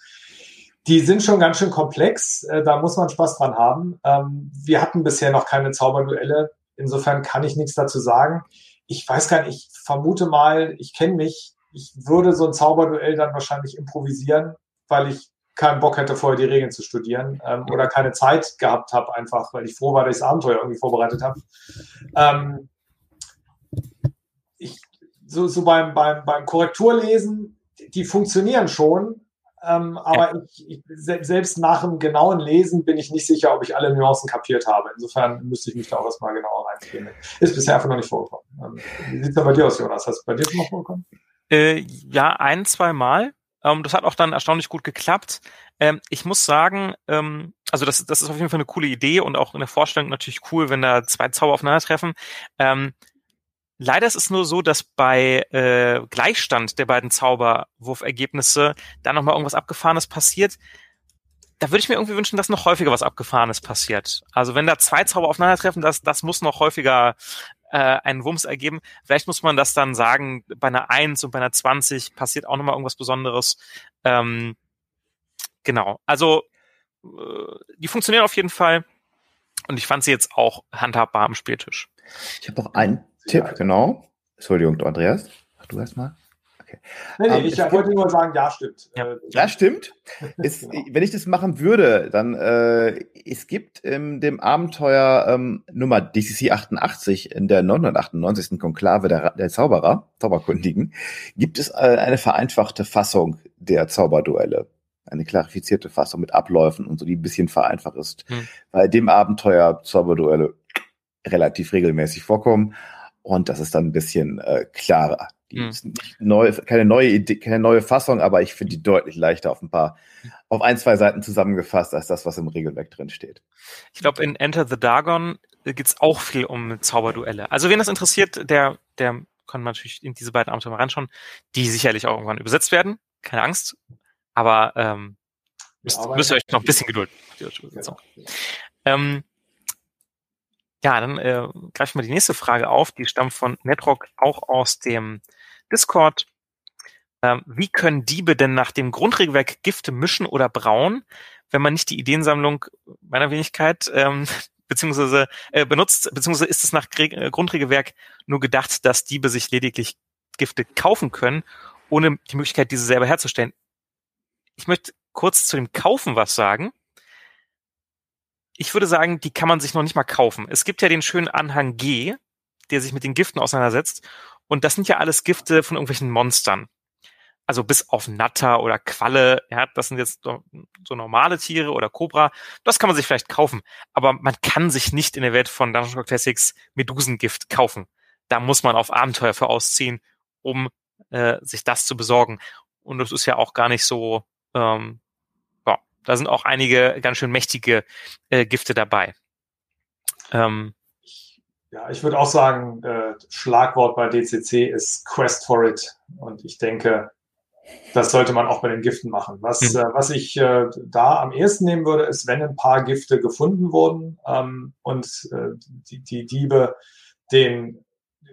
Die sind schon ganz schön komplex. Äh, da muss man Spaß dran haben. Ähm, wir hatten bisher noch keine Zauberduelle. Insofern kann ich nichts dazu sagen. Ich weiß gar nicht, ich vermute mal, ich kenne mich. Ich würde so ein Zauberduell dann wahrscheinlich improvisieren, weil ich keinen Bock hätte, vorher die Regeln zu studieren ähm, oder keine Zeit gehabt habe, einfach, weil ich froh war, dass ich das Abenteuer irgendwie vorbereitet habe. Ähm, ich, so, so beim, beim, beim Korrekturlesen, die funktionieren schon, ähm, aber ich, ich, se- selbst nach dem genauen Lesen bin ich nicht sicher, ob ich alle Nuancen kapiert habe. Insofern müsste ich mich da auch erstmal genauer reinziehen. Ist bisher einfach noch nicht vorgekommen. Ähm, wie sieht es denn bei dir aus, Jonas? Hast du bei dir schon mal vorgekommen? Äh, ja, ein, zwei Mal. Ähm, das hat auch dann erstaunlich gut geklappt. Ähm, ich muss sagen, ähm, also das, das ist auf jeden Fall eine coole Idee und auch in der Vorstellung natürlich cool, wenn da zwei Zauber aufeinandertreffen. Ähm, leider ist es nur so, dass bei äh, Gleichstand der beiden Zauberwurfergebnisse da nochmal irgendwas Abgefahrenes passiert. Da würde ich mir irgendwie wünschen, dass noch häufiger was Abgefahrenes passiert. Also wenn da zwei Zauber aufeinandertreffen, das, das muss noch häufiger äh, einen Wumms ergeben. Vielleicht muss man das dann sagen, bei einer 1 und bei einer 20 passiert auch nochmal irgendwas Besonderes. Ähm, genau. Also, äh, die funktionieren auf jeden Fall. Und ich fand sie jetzt auch handhabbar am Spieltisch. Ich habe noch einen Tipp, genau. Entschuldigung, du Andreas. Ach, du erst mal. Nee, nee, Ähm, ich es gibt- wollte nur sagen, ja, stimmt. Ja. Äh, Ja, stimmt. Ist, Genau. Wenn ich das machen würde, dann äh, es gibt in dem Abenteuer ähm, Nummer DCC 88 in der 998. Konklave der, der Zauberer, Zauberkundigen, gibt es äh, eine vereinfachte Fassung der Zauberduelle. Eine klarifizierte Fassung mit Abläufen und so, die ein bisschen vereinfacht ist. Hm. Bei dem Abenteuer Zauberduelle relativ regelmäßig vorkommen und das ist dann ein bisschen äh, klarer. Die Hm. ist nicht neu, keine neue Idee, keine neue Fassung, aber ich finde die deutlich leichter auf ein paar, auf ein, zwei Seiten zusammengefasst als das, was im Regelwerk drin steht. Ich glaube, in Enter the Dagon geht es auch viel um Zauberduelle. Also wen das interessiert, der, der kann natürlich in diese beiden Abenteuer mal reinschauen, die sicherlich auch irgendwann übersetzt werden. Keine Angst. Aber ähm, müsst, aber- müsst ihr euch noch ein bisschen Geduld. für die deutsche Übersetzung. Ähm, ja, dann äh, greifen wir die nächste Frage auf. Die stammt von Netrock, auch aus dem Discord. Ähm, wie können Diebe denn nach dem Grundregelwerk Gifte mischen oder brauen, wenn man nicht die Ideensammlung meiner Wenigkeit ähm, beziehungsweise äh, benutzt, beziehungsweise ist es nach Gre äh, Grundregelwerk nur gedacht, dass Diebe sich lediglich Gifte kaufen können, ohne die Möglichkeit, diese selber herzustellen. Ich möchte kurz zu dem Kaufen was sagen ich würde sagen, die kann man sich noch nicht mal kaufen. Es gibt ja den schönen Anhang G, der sich mit den Giften auseinandersetzt. Und das sind ja alles Gifte von irgendwelchen Monstern. Also bis auf Natter oder Qualle, ja, das sind jetzt so normale Tiere oder Cobra. Das kann man sich vielleicht kaufen. Aber man kann sich nicht in der Welt von Dungeon Rock Classics Medusengift kaufen. Da muss man auf Abenteuer für ausziehen, um äh, sich das zu besorgen. Und das ist ja auch gar nicht so, ähm, da sind auch einige ganz schön mächtige äh, Gifte dabei. Ähm, Ja, ich würde auch sagen, äh, Schlagwort bei DCC ist Quest for It. Und ich denke, das sollte man auch bei den Giften machen. Was, Mhm. äh, was ich äh, da am ehesten nehmen würde, ist, wenn ein paar Gifte gefunden wurden ähm, und äh, die, die Diebe den,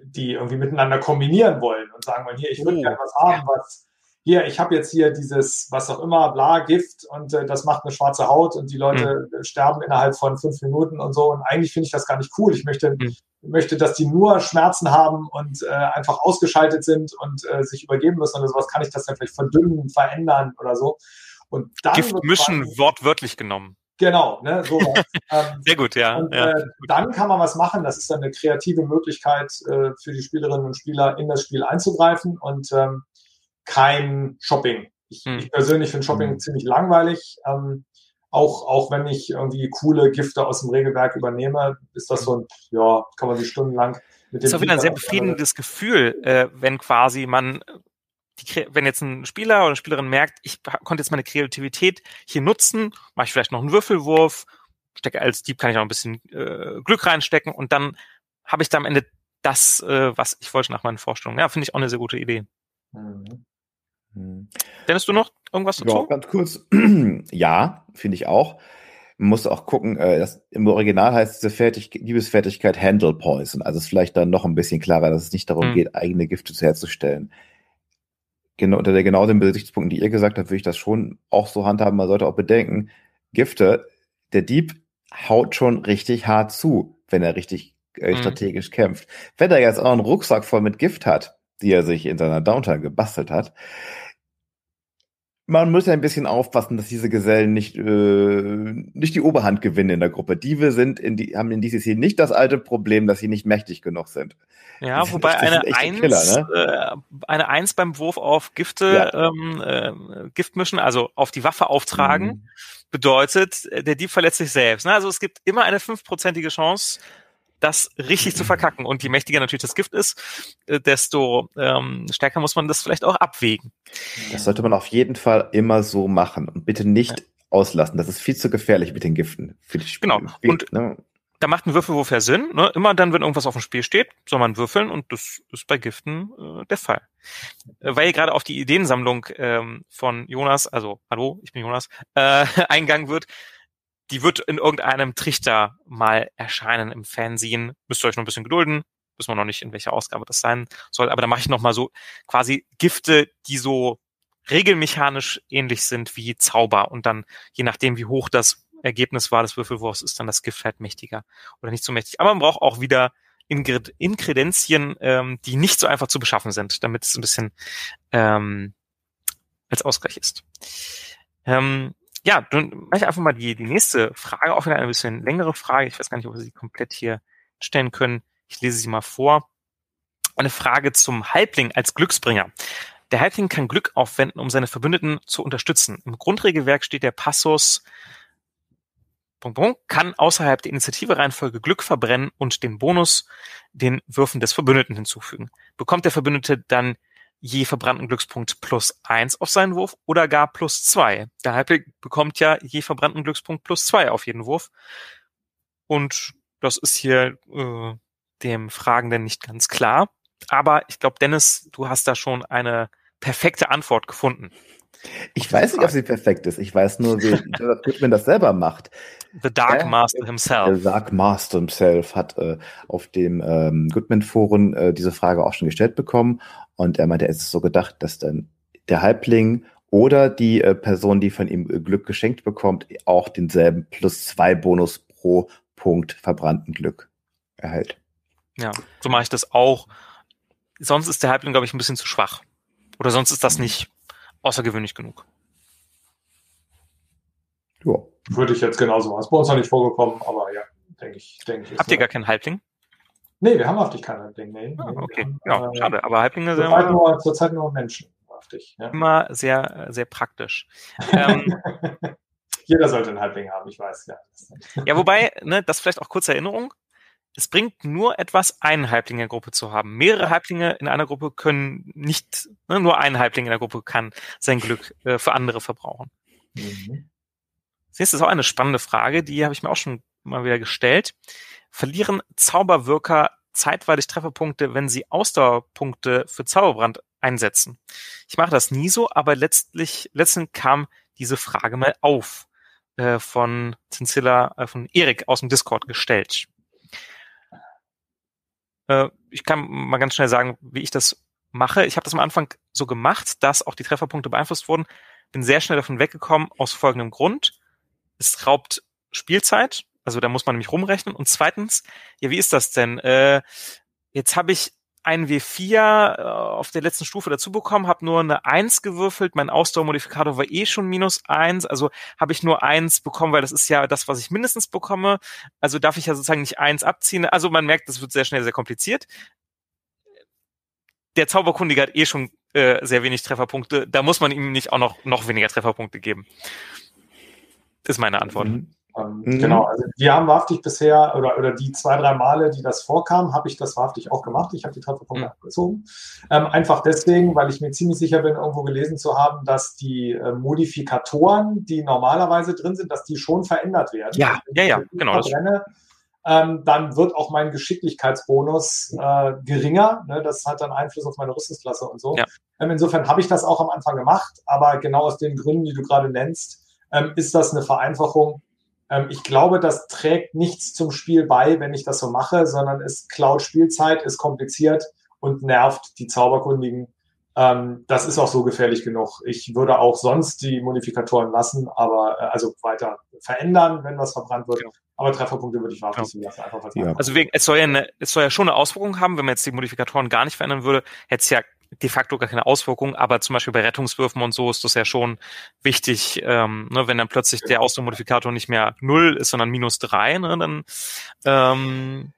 die irgendwie miteinander kombinieren wollen und sagen wollen, hier, ich würde Oh, gerne was haben, was hier, ich habe jetzt hier dieses, was auch immer, bla, Gift und äh, das macht eine schwarze Haut und die Leute äh, sterben innerhalb von fünf Minuten und so. Und eigentlich finde ich das gar nicht cool. Ich möchte, Mhm. möchte, dass die nur Schmerzen haben und äh, einfach ausgeschaltet sind und äh, sich übergeben müssen oder sowas. Kann ich das dann vielleicht verdünnen, verändern oder so? Und dann Gift mischen wortwörtlich genommen. Genau, ne, so. ähm, Sehr gut, ja. und ja. äh, dann kann man was machen. Das ist dann eine kreative Möglichkeit äh, für die Spielerinnen und Spieler, in das Spiel einzugreifen und ähm, kein Shopping. Ich, Hm. ich persönlich finde Shopping Hm. ziemlich langweilig. Ähm, auch, auch wenn ich irgendwie coole Gifte aus dem Regelwerk übernehme, ist das so ein, ja, kann man sich stundenlang mit dem. Das ist auch wieder ein sehr befriedigendes Gefühl, äh, wenn quasi man die, wenn jetzt ein Spieler oder eine Spielerin merkt, ich konnte jetzt meine Kreativität hier nutzen, mache ich vielleicht noch einen Würfelwurf, stecke als Dieb kann ich auch ein bisschen äh, Glück reinstecken und dann habe ich da am Ende das, äh, was ich wollte nach meinen Vorstellungen. Ja, finde ich auch eine sehr gute Idee. Mhm. Mhm. Dennis, du noch irgendwas dazu? Ja, ganz kurz. ja, finde ich auch. Man muss auch gucken, äh, das, im Original heißt diese Fertig Liebesfertigkeit Handle Poison. Also ist vielleicht dann noch ein bisschen klarer, dass es nicht darum mhm. geht, eigene Gifte herzustellen. Genau, unter der genau den Besichtspunkten, die ihr gesagt habt, würde ich das schon auch so handhaben. Man sollte auch bedenken, Gifte, der Dieb haut schon richtig hart zu, wenn er richtig äh, mhm. strategisch kämpft. Wenn er jetzt auch einen Rucksack voll mit Gift hat, die er sich in seiner Downtime gebastelt hat, man muss ja ein bisschen aufpassen, dass diese Gesellen nicht, äh, nicht die Oberhand gewinnen in der Gruppe. Diebe sind in die, haben in DCC nicht das alte Problem, dass sie nicht mächtig genug sind. Ja, wobei echt, eine Eins, Killer, ne? äh, eine Eins beim Wurf auf Gifte, ja. ähm, äh, Gift mischen, also auf die Waffe auftragen, mhm. bedeutet, der Dieb verletzt sich selbst. Ne? Also es gibt immer eine fünfprozentige Chance, das richtig zu verkacken. Und je mächtiger natürlich das Gift ist, äh, desto ähm, stärker muss man das vielleicht auch abwägen. Das sollte man auf jeden Fall immer so machen und bitte nicht ja. auslassen. Das ist viel zu gefährlich mit den Giften. Genau. Spiel, und ne? da macht ein Würfelwurf ja Sinn. Ne? Immer dann, wenn irgendwas auf dem Spiel steht, soll man würfeln und das ist bei Giften äh, der Fall. Äh, weil gerade auf die Ideensammlung ähm, von Jonas, also hallo, ich bin Jonas, äh, eingegangen wird, die wird in irgendeinem Trichter mal erscheinen im Fernsehen. Müsst ihr euch noch ein bisschen gedulden. Wissen wir noch nicht, in welcher Ausgabe das sein soll. Aber da mache ich noch mal so quasi Gifte, die so regelmechanisch ähnlich sind wie Zauber. Und dann, je nachdem, wie hoch das Ergebnis war des Würfelwurfs, ist dann das Gift halt mächtiger oder nicht so mächtig. Aber man braucht auch wieder Inkredenzien, ähm, die nicht so einfach zu beschaffen sind, damit es ein bisschen ähm, als Ausgleich ist. Ähm, ja, dann mache ich einfach mal die, die nächste Frage, auch wieder eine bisschen längere Frage. Ich weiß gar nicht, ob wir sie komplett hier stellen können. Ich lese sie mal vor. Eine Frage zum Halbling als Glücksbringer. Der Halbling kann Glück aufwenden, um seine Verbündeten zu unterstützen. Im Grundregelwerk steht der Passus kann außerhalb der Initiative-Reihenfolge Glück verbrennen und den Bonus den Würfen des Verbündeten hinzufügen. Bekommt der Verbündete dann je verbrannten Glückspunkt plus eins auf seinen Wurf oder gar plus zwei. Der Halbling bekommt ja je verbrannten Glückspunkt plus zwei auf jeden Wurf. Und das ist hier äh, dem Fragenden nicht ganz klar. Aber ich glaube, Dennis, du hast da schon eine perfekte Antwort gefunden. Ich weiß nicht, ob sie perfekt ist. Ich weiß nur, wie Goodman das selber macht. The Dark Master himself. The Dark Master himself hat äh, auf dem ähm, Goodman-Forum äh, diese Frage auch schon gestellt bekommen. Und er meinte, es ist so gedacht, dass dann der Halbling oder die äh, Person, die von ihm äh, Glück geschenkt bekommt, auch denselben plus zwei Bonus pro Punkt verbrannten Glück erhält. Ja, so mache ich das auch. Sonst ist der Halbling, glaube ich, ein bisschen zu schwach. Oder sonst ist das nicht außergewöhnlich genug. Ja. Würde ich jetzt genauso machen. Ist bei uns noch nicht vorgekommen, aber ja, denke ich. Denk ich Habt ihr gar keinen Halbling? Nee, wir haben haftig keinen Halbling. Nee, ah, okay, haben, ja, äh, schade. Aber Halblinge sind immer, nur, zurzeit nur Menschen. Haftig, ja. Immer sehr, sehr praktisch. ähm, Jeder sollte einen Halbling haben, ich weiß, ja. Ja, wobei, ne, das vielleicht auch kurze Erinnerung es bringt nur etwas, einen Halbling in der Gruppe zu haben. Mehrere Halblinge in einer Gruppe können nicht, ne, nur ein Halbling in der Gruppe kann sein Glück äh, für andere verbrauchen. Mhm. Das ist auch eine spannende Frage, die habe ich mir auch schon mal wieder gestellt. Verlieren Zauberwirker zeitweilig Trefferpunkte, wenn sie Ausdauerpunkte für Zauberbrand einsetzen? Ich mache das nie so, aber letztlich, letztendlich kam diese Frage mal auf äh, von Zincilla, äh, von Erik aus dem Discord gestellt. Äh, ich kann mal ganz schnell sagen, wie ich das mache. Ich habe das am Anfang so gemacht, dass auch die Trefferpunkte beeinflusst wurden. Bin sehr schnell davon weggekommen aus folgendem Grund. Es raubt Spielzeit, also da muss man nämlich rumrechnen. Und zweitens, ja, wie ist das denn? Äh, jetzt habe ich einen W4 äh, auf der letzten Stufe dazu bekommen, habe nur eine 1 gewürfelt, mein Ausdauermodifikator war eh schon minus 1, also habe ich nur 1 bekommen, weil das ist ja das, was ich mindestens bekomme. Also darf ich ja sozusagen nicht 1 abziehen. Also man merkt, das wird sehr schnell sehr kompliziert. Der Zauberkundige hat eh schon äh, sehr wenig Trefferpunkte, da muss man ihm nicht auch noch, noch weniger Trefferpunkte geben. ist meine Antwort. Mhm. Ähm, mhm. Genau, also wir haben wahrhaftig bisher, oder, oder die zwei, drei Male, die das vorkam, habe ich das wahrhaftig auch gemacht. Ich habe die Trefferpunkte mhm. abgezogen. Ähm, einfach deswegen, weil ich mir ziemlich sicher bin, irgendwo gelesen zu haben, dass die äh, Modifikatoren, die normalerweise drin sind, dass die schon verändert werden. Ja, ja, ja, genau. Verbrenne, ähm, dann wird auch mein Geschicklichkeitsbonus äh, geringer. Ne? Das hat dann Einfluss auf meine Rüstungsklasse und so. Ja. Ähm, insofern habe ich das auch am Anfang gemacht, aber genau aus den Gründen, die du gerade nennst, ähm, ist das eine Vereinfachung, ich glaube, das trägt nichts zum Spiel bei, wenn ich das so mache, sondern es klaut Spielzeit, ist kompliziert und nervt die Zauberkundigen. Ähm, das ist auch so gefährlich genug. Ich würde auch sonst die Modifikatoren lassen, aber äh, also weiter verändern, wenn was verbrannt wird. Ja. Aber Trefferpunkte würde ich warten ja. lassen. Einfach ja. Also wegen, es soll ja eine, es soll ja schon eine Auswirkung haben, wenn man jetzt die Modifikatoren gar nicht verändern würde, hätte es ja de facto gar keine Auswirkung, aber zum Beispiel bei Rettungswürfen und so ist das ja schon wichtig, ähm, ne, wenn dann plötzlich der Ausdruckmodifikator nicht mehr null ist, sondern minus drei, ne, dann ähm,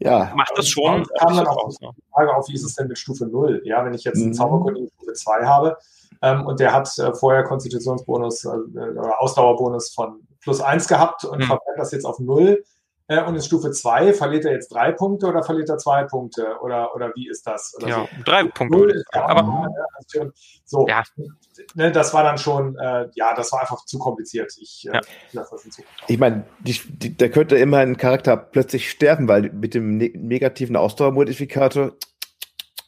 ja. macht das schon. Und kam dann auch die Frage auf, wie ist es denn mit Stufe 0? Ja, wenn ich jetzt einen mhm. Zauberkundigen Stufe 2 habe ähm, und der hat äh, vorher Konstitutionsbonus äh, oder Ausdauerbonus von plus 1 gehabt und mhm. verbrennt das jetzt auf 0, äh, und in Stufe 2 verliert er jetzt drei Punkte oder verliert er zwei Punkte? Oder, oder wie ist das? Oder ja, so? drei Punkte. Ja, aber, also, so, ja. Ne, das war dann schon, äh, ja, das war einfach zu kompliziert. Ich, äh, ja. ich meine, da könnte immer ein Charakter plötzlich sterben, weil mit dem ne negativen Ausdauermodifikator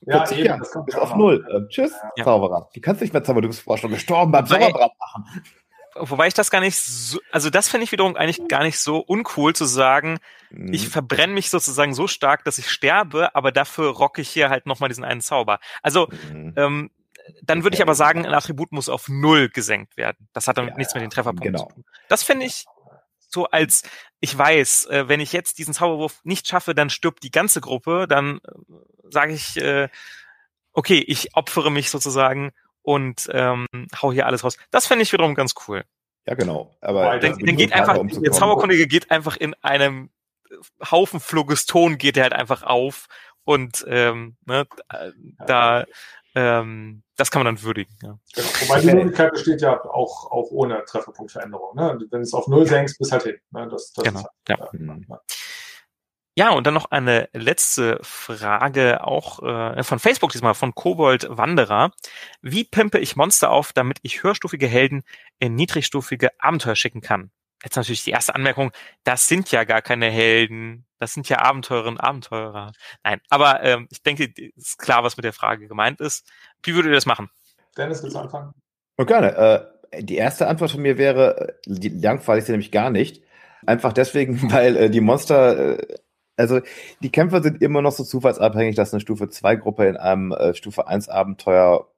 ja, eben, ja, das kommt auf null. Äh, tschüss, ja. Zauberer. Du kannst nicht mehr Zauberungsforschung gestorben beim Zauberbrand machen wobei ich das gar nicht so, also das finde ich wiederum eigentlich gar nicht so uncool zu sagen, mhm. ich verbrenne mich sozusagen so stark, dass ich sterbe, aber dafür rocke ich hier halt nochmal diesen einen Zauber. Also, mhm. ähm, dann würde ich aber sagen, ein Attribut muss auf null gesenkt werden. Das hat dann ja, nichts mit den Trefferpunkten genau. zu tun. Das finde ich so als, ich weiß, äh, wenn ich jetzt diesen Zauberwurf nicht schaffe, dann stirbt die ganze Gruppe, dann äh, sage ich, äh, okay, ich opfere mich sozusagen und ähm, hau hier alles raus. Das finde ich wiederum ganz cool. Ja, genau. Aber dann, dann geht einfach, der Zauberkundige geht einfach in einem Haufen Phlogiston geht er halt einfach auf und ähm, ne, da ähm, das kann man dann würdigen. Ja. Genau. Wobei die Möglichkeit besteht ja auch, auch ohne Trefferpunktveränderung. Ne? Wenn es auf Null senkst, bis halt hin. Ne? Das, das genau. Halt, ja. ja. Ja, und dann noch eine letzte Frage, auch äh, von Facebook diesmal, von Kobold Wanderer. Wie pimpe ich Monster auf, damit ich höherstufige Helden in niedrigstufige Abenteuer schicken kann? Jetzt natürlich die erste Anmerkung, das sind ja gar keine Helden, das sind ja Abenteurerinnen und Abenteurer. Nein, aber ähm, ich denke, ist klar, was mit der Frage gemeint ist. Wie würdet ihr das machen? Dennis, willst du anfangen? Und gerne. Äh, die erste Antwort von mir wäre, äh, die langweilig sie nämlich gar nicht. Einfach deswegen, weil äh, die Monster äh, also die Kämpfer sind immer noch so zufallsabhängig, dass eine Stufe 2 Gruppe in einem äh, Stufe 1 Abenteuer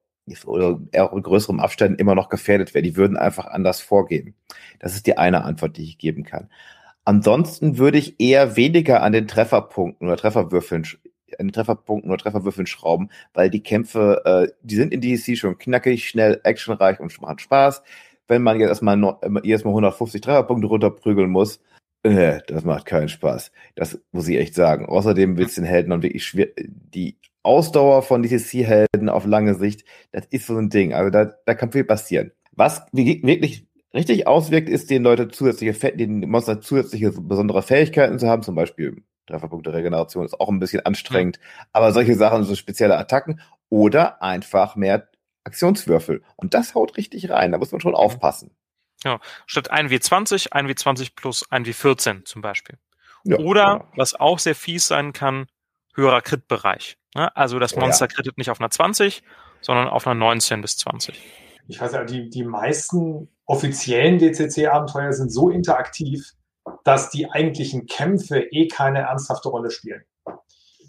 oder eher in größeren Abständen immer noch gefährdet wäre. Die würden einfach anders vorgehen. Das ist die eine Antwort, die ich geben kann. Ansonsten würde ich eher weniger an den Trefferpunkten oder Trefferwürfeln an den Trefferpunkten oder Trefferwürfeln schrauben, weil die Kämpfe, äh, die sind in DEC schon knackig, schnell, actionreich und machen Spaß. Wenn man jetzt erstmal noch, jedes Mal 150 Trefferpunkte runterprügeln muss, äh, das macht keinen Spaß. Das muss ich echt sagen. Außerdem wird es den Helden dann wirklich schwer. Die Ausdauer von DCC-Helden auf lange Sicht, das ist so ein Ding. Also da, da kann viel passieren. Was wirklich richtig auswirkt, ist, den Leute zusätzliche, den Monster zusätzliche besondere Fähigkeiten zu haben, zum Beispiel Trefferpunkte Regeneration ist auch ein bisschen anstrengend, mhm. aber solche Sachen, so spezielle Attacken oder einfach mehr Aktionswürfel. Und das haut richtig rein, da muss man schon aufpassen. Ja, statt 1W20, 1W20 plus 1W14 zum Beispiel. Ja, Oder, genau. was auch sehr fies sein kann, höherer Crit-Bereich. Ne? Also das Monster ja. kritet nicht auf einer 20, sondern auf einer 19 bis 20. Ich weiß ja, die, die meisten offiziellen DCC-Abenteuer sind so interaktiv, dass die eigentlichen Kämpfe eh keine ernsthafte Rolle spielen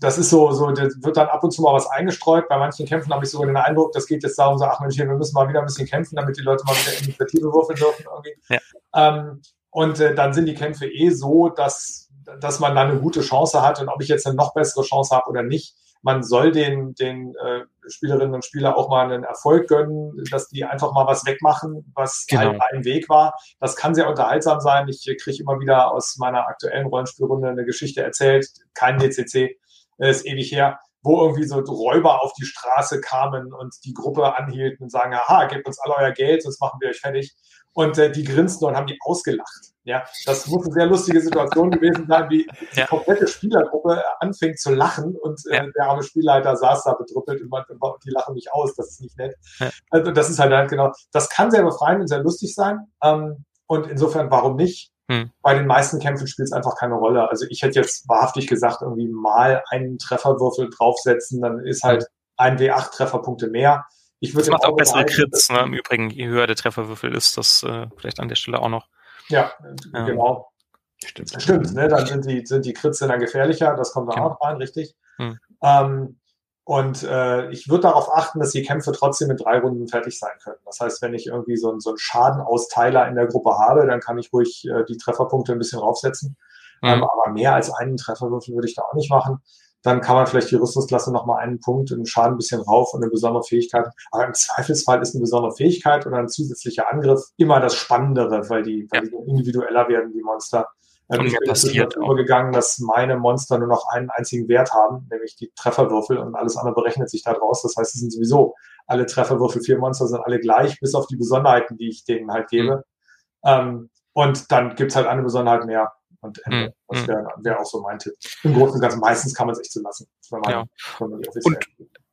das ist so, so, das wird dann ab und zu mal was eingestreut. Bei manchen Kämpfen habe ich sogar den Eindruck, das geht jetzt darum, so, ach Mensch, wir müssen mal wieder ein bisschen kämpfen, damit die Leute mal wieder Initiative würfeln dürfen. Irgendwie. Ja. Ähm, und äh, dann sind die Kämpfe eh so, dass, dass man da eine gute Chance hat. Und ob ich jetzt eine noch bessere Chance habe oder nicht, man soll den, den äh, Spielerinnen und Spielern auch mal einen Erfolg gönnen, dass die einfach mal was wegmachen, was genau. halt ein Weg war. Das kann sehr unterhaltsam sein. Ich kriege immer wieder aus meiner aktuellen Rollenspielrunde eine Geschichte erzählt, kein DCC, ist ewig her, wo irgendwie so Räuber auf die Straße kamen und die Gruppe anhielten und sagen, aha, gebt uns alle euer Geld, sonst machen wir euch fertig. Und äh, die grinsten und haben die ausgelacht. Ja, das muss eine sehr lustige Situation gewesen sein, wie die ja. komplette Spielergruppe anfängt zu lachen und äh, ja. der arme Spielleiter saß da bedrüppelt und, und die lachen mich aus, das ist nicht nett. Ja. Also das ist halt, halt genau, das kann sehr befreiend und sehr lustig sein. Ähm, und insofern, warum nicht? Hm. Bei den meisten Kämpfen spielt es einfach keine Rolle. Also ich hätte jetzt wahrhaftig gesagt, irgendwie mal einen Trefferwürfel draufsetzen, dann ist halt ein W8 Trefferpunkte mehr. Ich würde das macht auch bessere Crits, ne? Im Übrigen, je höher der Trefferwürfel ist, das äh, vielleicht an der Stelle auch noch. Ja, ja. genau. Stimmt. Stimmt, ne? Dann sind die, sind die Crits dann gefährlicher, das kommt da genau. auch rein, richtig. Hm. Ähm, und äh, ich würde darauf achten, dass die Kämpfe trotzdem in drei Runden fertig sein können. Das heißt, wenn ich irgendwie so, so einen Schadenausteiler in der Gruppe habe, dann kann ich ruhig äh, die Trefferpunkte ein bisschen raufsetzen. Mhm. Ähm, aber mehr als einen Trefferwürfel würde ich da auch nicht machen. Dann kann man vielleicht die Rüstungsklasse nochmal einen Punkt, einen Schaden ein bisschen rauf und eine besondere Fähigkeit. Aber im Zweifelsfall ist eine besondere Fähigkeit oder ein zusätzlicher Angriff immer das Spannendere, weil die, weil die individueller werden, die Monster. Und ich bin passiert übergegangen, dass meine Monster nur noch einen einzigen Wert haben, nämlich die Trefferwürfel und alles andere berechnet sich daraus. Das heißt, es sind sowieso alle Trefferwürfel, vier Monster sind alle gleich, bis auf die Besonderheiten, die ich denen halt gebe. Mhm. Ähm, und dann gibt's halt eine Besonderheit mehr. Und. Mhm. Das wäre wär auch so mein Tipp. Im Großen und Ganzen, meistens kann man es echt so lassen. Ja. Und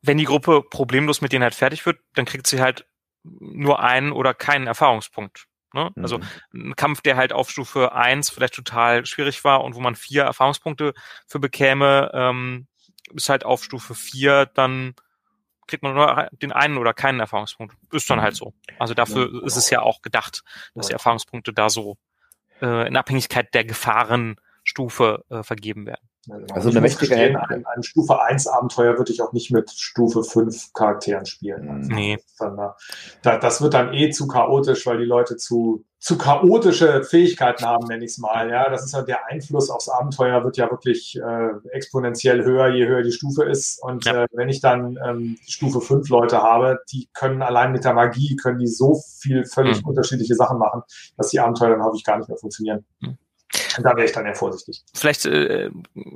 wenn die Gruppe problemlos mit denen halt fertig wird, dann kriegt sie halt nur einen oder keinen Erfahrungspunkt. Ne? Also mhm. Also ein Kampf, der halt auf Stufe 1 vielleicht total schwierig war und wo man vier Erfahrungspunkte für bekäme, ähm, ist halt auf Stufe 4 dann kriegt man nur den einen oder keinen Erfahrungspunkt. Ist dann halt mhm. so. Also dafür ja, ist es ja auch gedacht, dass die Erfahrungspunkte da so äh, in Abhängigkeit der Gefahrenstufe äh, vergeben werden. Genau. Also eine mächtige ein, ein, ein Stufe 1 Abenteuer würde ich auch nicht mit Stufe 5 Charakteren spielen. Also nee. Dann, da, das wird dann eh zu chaotisch, weil die Leute zu, zu chaotische Fähigkeiten haben, nenne ich es mal. Ja, das ist ja der Einfluss aufs Abenteuer wird ja wirklich äh, exponentiell höher, je höher die Stufe ist. Und ja. äh, wenn ich dann ähm, Stufe 5 Leute habe, die können allein mit der Magie, können die so viel völlig mhm. unterschiedliche Sachen machen, dass die Abenteuer dann häufig gar nicht mehr funktionieren. Mhm. Da wäre ich dann ja vorsichtig. Vielleicht äh,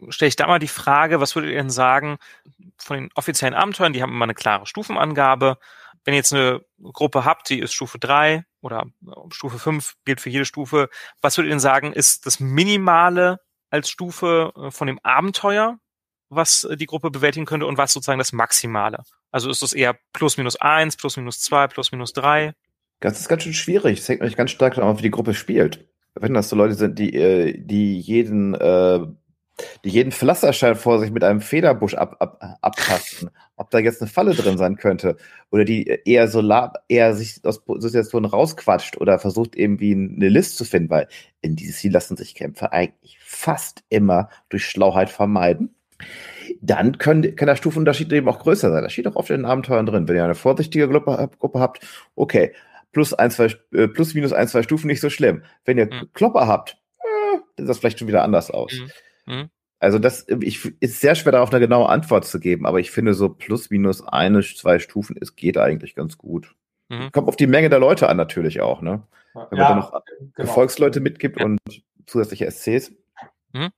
stelle ich da mal die Frage, was würdet ihr denn sagen von den offiziellen Abenteuern, die haben immer eine klare Stufenangabe. Wenn ihr jetzt eine Gruppe habt, die ist Stufe 3 oder Stufe 5, gilt für jede Stufe, was würdet ihr denn sagen, ist das Minimale als Stufe äh, von dem Abenteuer, was die Gruppe bewältigen könnte und was sozusagen das Maximale? Also ist das eher plus minus eins, plus minus zwei, plus minus drei? Das ist ganz schön schwierig. Es hängt natürlich ganz stark davon, wie die Gruppe spielt wenn das so Leute sind, die, äh, die jeden, äh, die jeden Pflasterstein vor sich mit einem Federbusch ab, ab, abtasten, ob da jetzt eine Falle drin sein könnte, oder die eher so eher sich aus Situationen rausquatscht oder versucht irgendwie eine List zu finden, weil in dieses Ziel lassen sich Kämpfer eigentlich fast immer durch Schlauheit vermeiden. Dann können, kann der Stufenunterschied eben auch größer sein. Das steht auch oft in den Abenteuern drin. Wenn ihr eine vorsichtige Gruppe, Gruppe habt, okay, plus ein, zwei, äh, plus minus ein, zwei Stufen nicht so schlimm. Wenn ihr mhm. Klopper habt, äh, sieht das vielleicht schon wieder anders aus. Mhm. Mhm. Also das ich, ist sehr schwer darauf eine genaue Antwort zu geben, aber ich finde so plus minus eine, zwei Stufen, es geht eigentlich ganz gut. Mhm. Kommt auf die Menge der Leute an natürlich auch, ne? Wenn ja, man dann noch genau. Gefolgsleute mitgibt ja. und zusätzliche SCs. Mhm.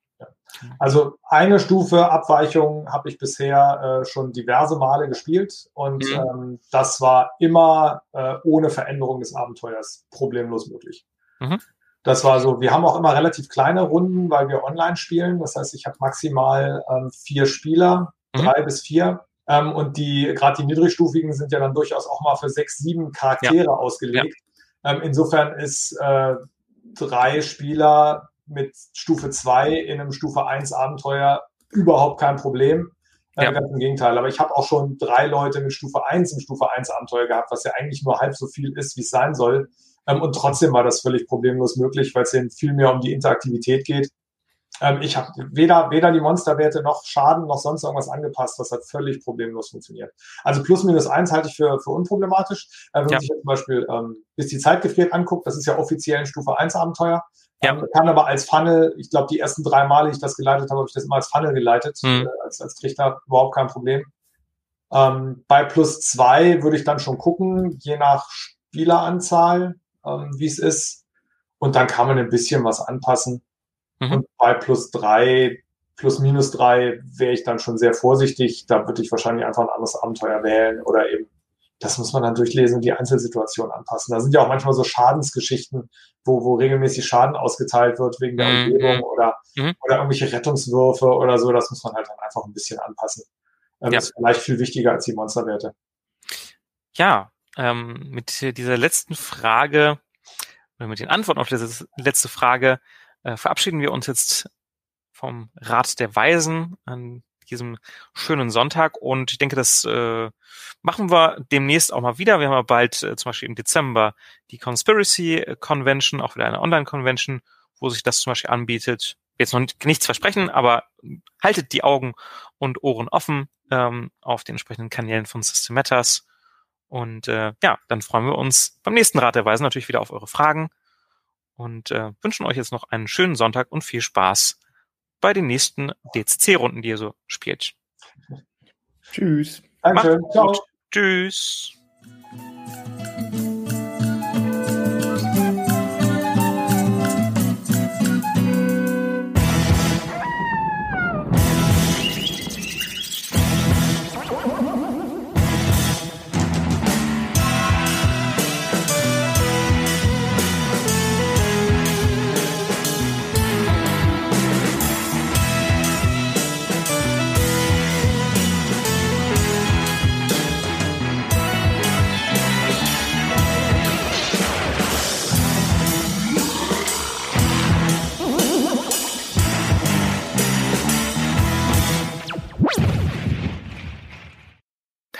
Also eine Stufe Abweichung habe ich bisher äh, schon diverse Male gespielt und mhm. ähm, das war immer äh, ohne Veränderung des Abenteuers problemlos möglich. Mhm. Das war so, wir haben auch immer relativ kleine Runden, weil wir online spielen. Das heißt, ich habe maximal ähm, vier Spieler, mhm. drei bis vier. Ähm, und die, gerade die niedrigstufigen sind ja dann durchaus auch mal für sechs, sieben Charaktere ja. ausgelegt. Ja. Ähm, insofern ist äh, drei Spieler mit Stufe 2 in einem Stufe 1 Abenteuer überhaupt kein Problem. Äh, ja. Ganz im Gegenteil. Aber ich habe auch schon drei Leute mit Stufe 1 im Stufe 1 Abenteuer gehabt, was ja eigentlich nur halb so viel ist, wie es sein soll. Ähm, und trotzdem war das völlig problemlos möglich, weil es eben viel mehr um die Interaktivität geht. Ähm, ich habe weder, weder die Monsterwerte noch Schaden noch sonst irgendwas angepasst. Das hat völlig problemlos funktioniert. Also plus minus eins halte ich für, für unproblematisch. Äh, wenn ja. man sich zum Beispiel ähm, bis die Zeit gefriert anguckt, das ist ja offiziell ein Stufe 1 Abenteuer. Ja. Ähm, kann aber als Funnel, ich glaube, die ersten drei Male, die ich das geleitet habe, habe ich das immer als Funnel geleitet, mhm. äh, als, als Trichter, überhaupt kein Problem. Ähm, bei plus zwei würde ich dann schon gucken, je nach Spieleranzahl, ähm, wie es ist. Und dann kann man ein bisschen was anpassen. Mhm. Und bei plus drei plus minus drei wäre ich dann schon sehr vorsichtig. Da würde ich wahrscheinlich einfach ein anderes Abenteuer wählen oder eben, das muss man dann durchlesen und die Einzelsituation anpassen. Da sind ja auch manchmal so Schadensgeschichten, wo, wo regelmäßig Schaden ausgeteilt wird wegen der mhm. Umgebung oder, mhm. oder irgendwelche Rettungswürfe oder so. Das muss man halt dann einfach ein bisschen anpassen. Ähm, ja. Das ist vielleicht viel wichtiger als die Monsterwerte. Ja, ähm, mit dieser letzten Frage oder mit den Antworten auf diese letzte Frage äh, verabschieden wir uns jetzt vom Rat der Weisen an diesem schönen Sonntag. Und ich denke, das äh, machen wir demnächst auch mal wieder. Wir haben ja bald äh, zum Beispiel im Dezember die Conspiracy Convention, auch wieder eine Online-Convention, wo sich das zum Beispiel anbietet. Jetzt noch nichts versprechen, aber haltet die Augen und Ohren offen ähm, auf den entsprechenden Kanälen von System Matters. Und äh, ja, dann freuen wir uns beim nächsten Rat der Weisen natürlich wieder auf eure Fragen und äh, wünschen euch jetzt noch einen schönen Sonntag und viel Spaß bei den nächsten DCC-Runden, die ihr so spielt. Tschüss. Danke. Ciao. Tschüss.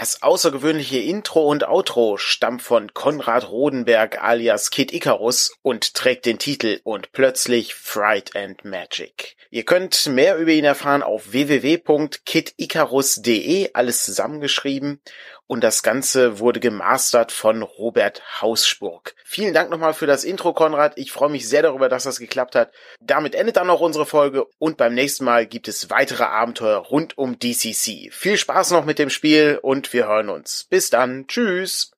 Das außergewöhnliche Intro und Outro stammt von Konrad Rodenberg alias Kid Icarus und trägt den Titel Und plötzlich Fright and Magic. Ihr könnt mehr über ihn erfahren auf www.kidicarus.de, alles zusammengeschrieben und das Ganze wurde gemastert von Robert Hausburg. Vielen Dank nochmal für das Intro, Konrad. Ich freue mich sehr darüber, dass das geklappt hat. Damit endet dann auch unsere Folge und beim nächsten Mal gibt es weitere Abenteuer rund um DCC. Viel Spaß noch mit dem Spiel und wir hören uns. Bis dann. Tschüss.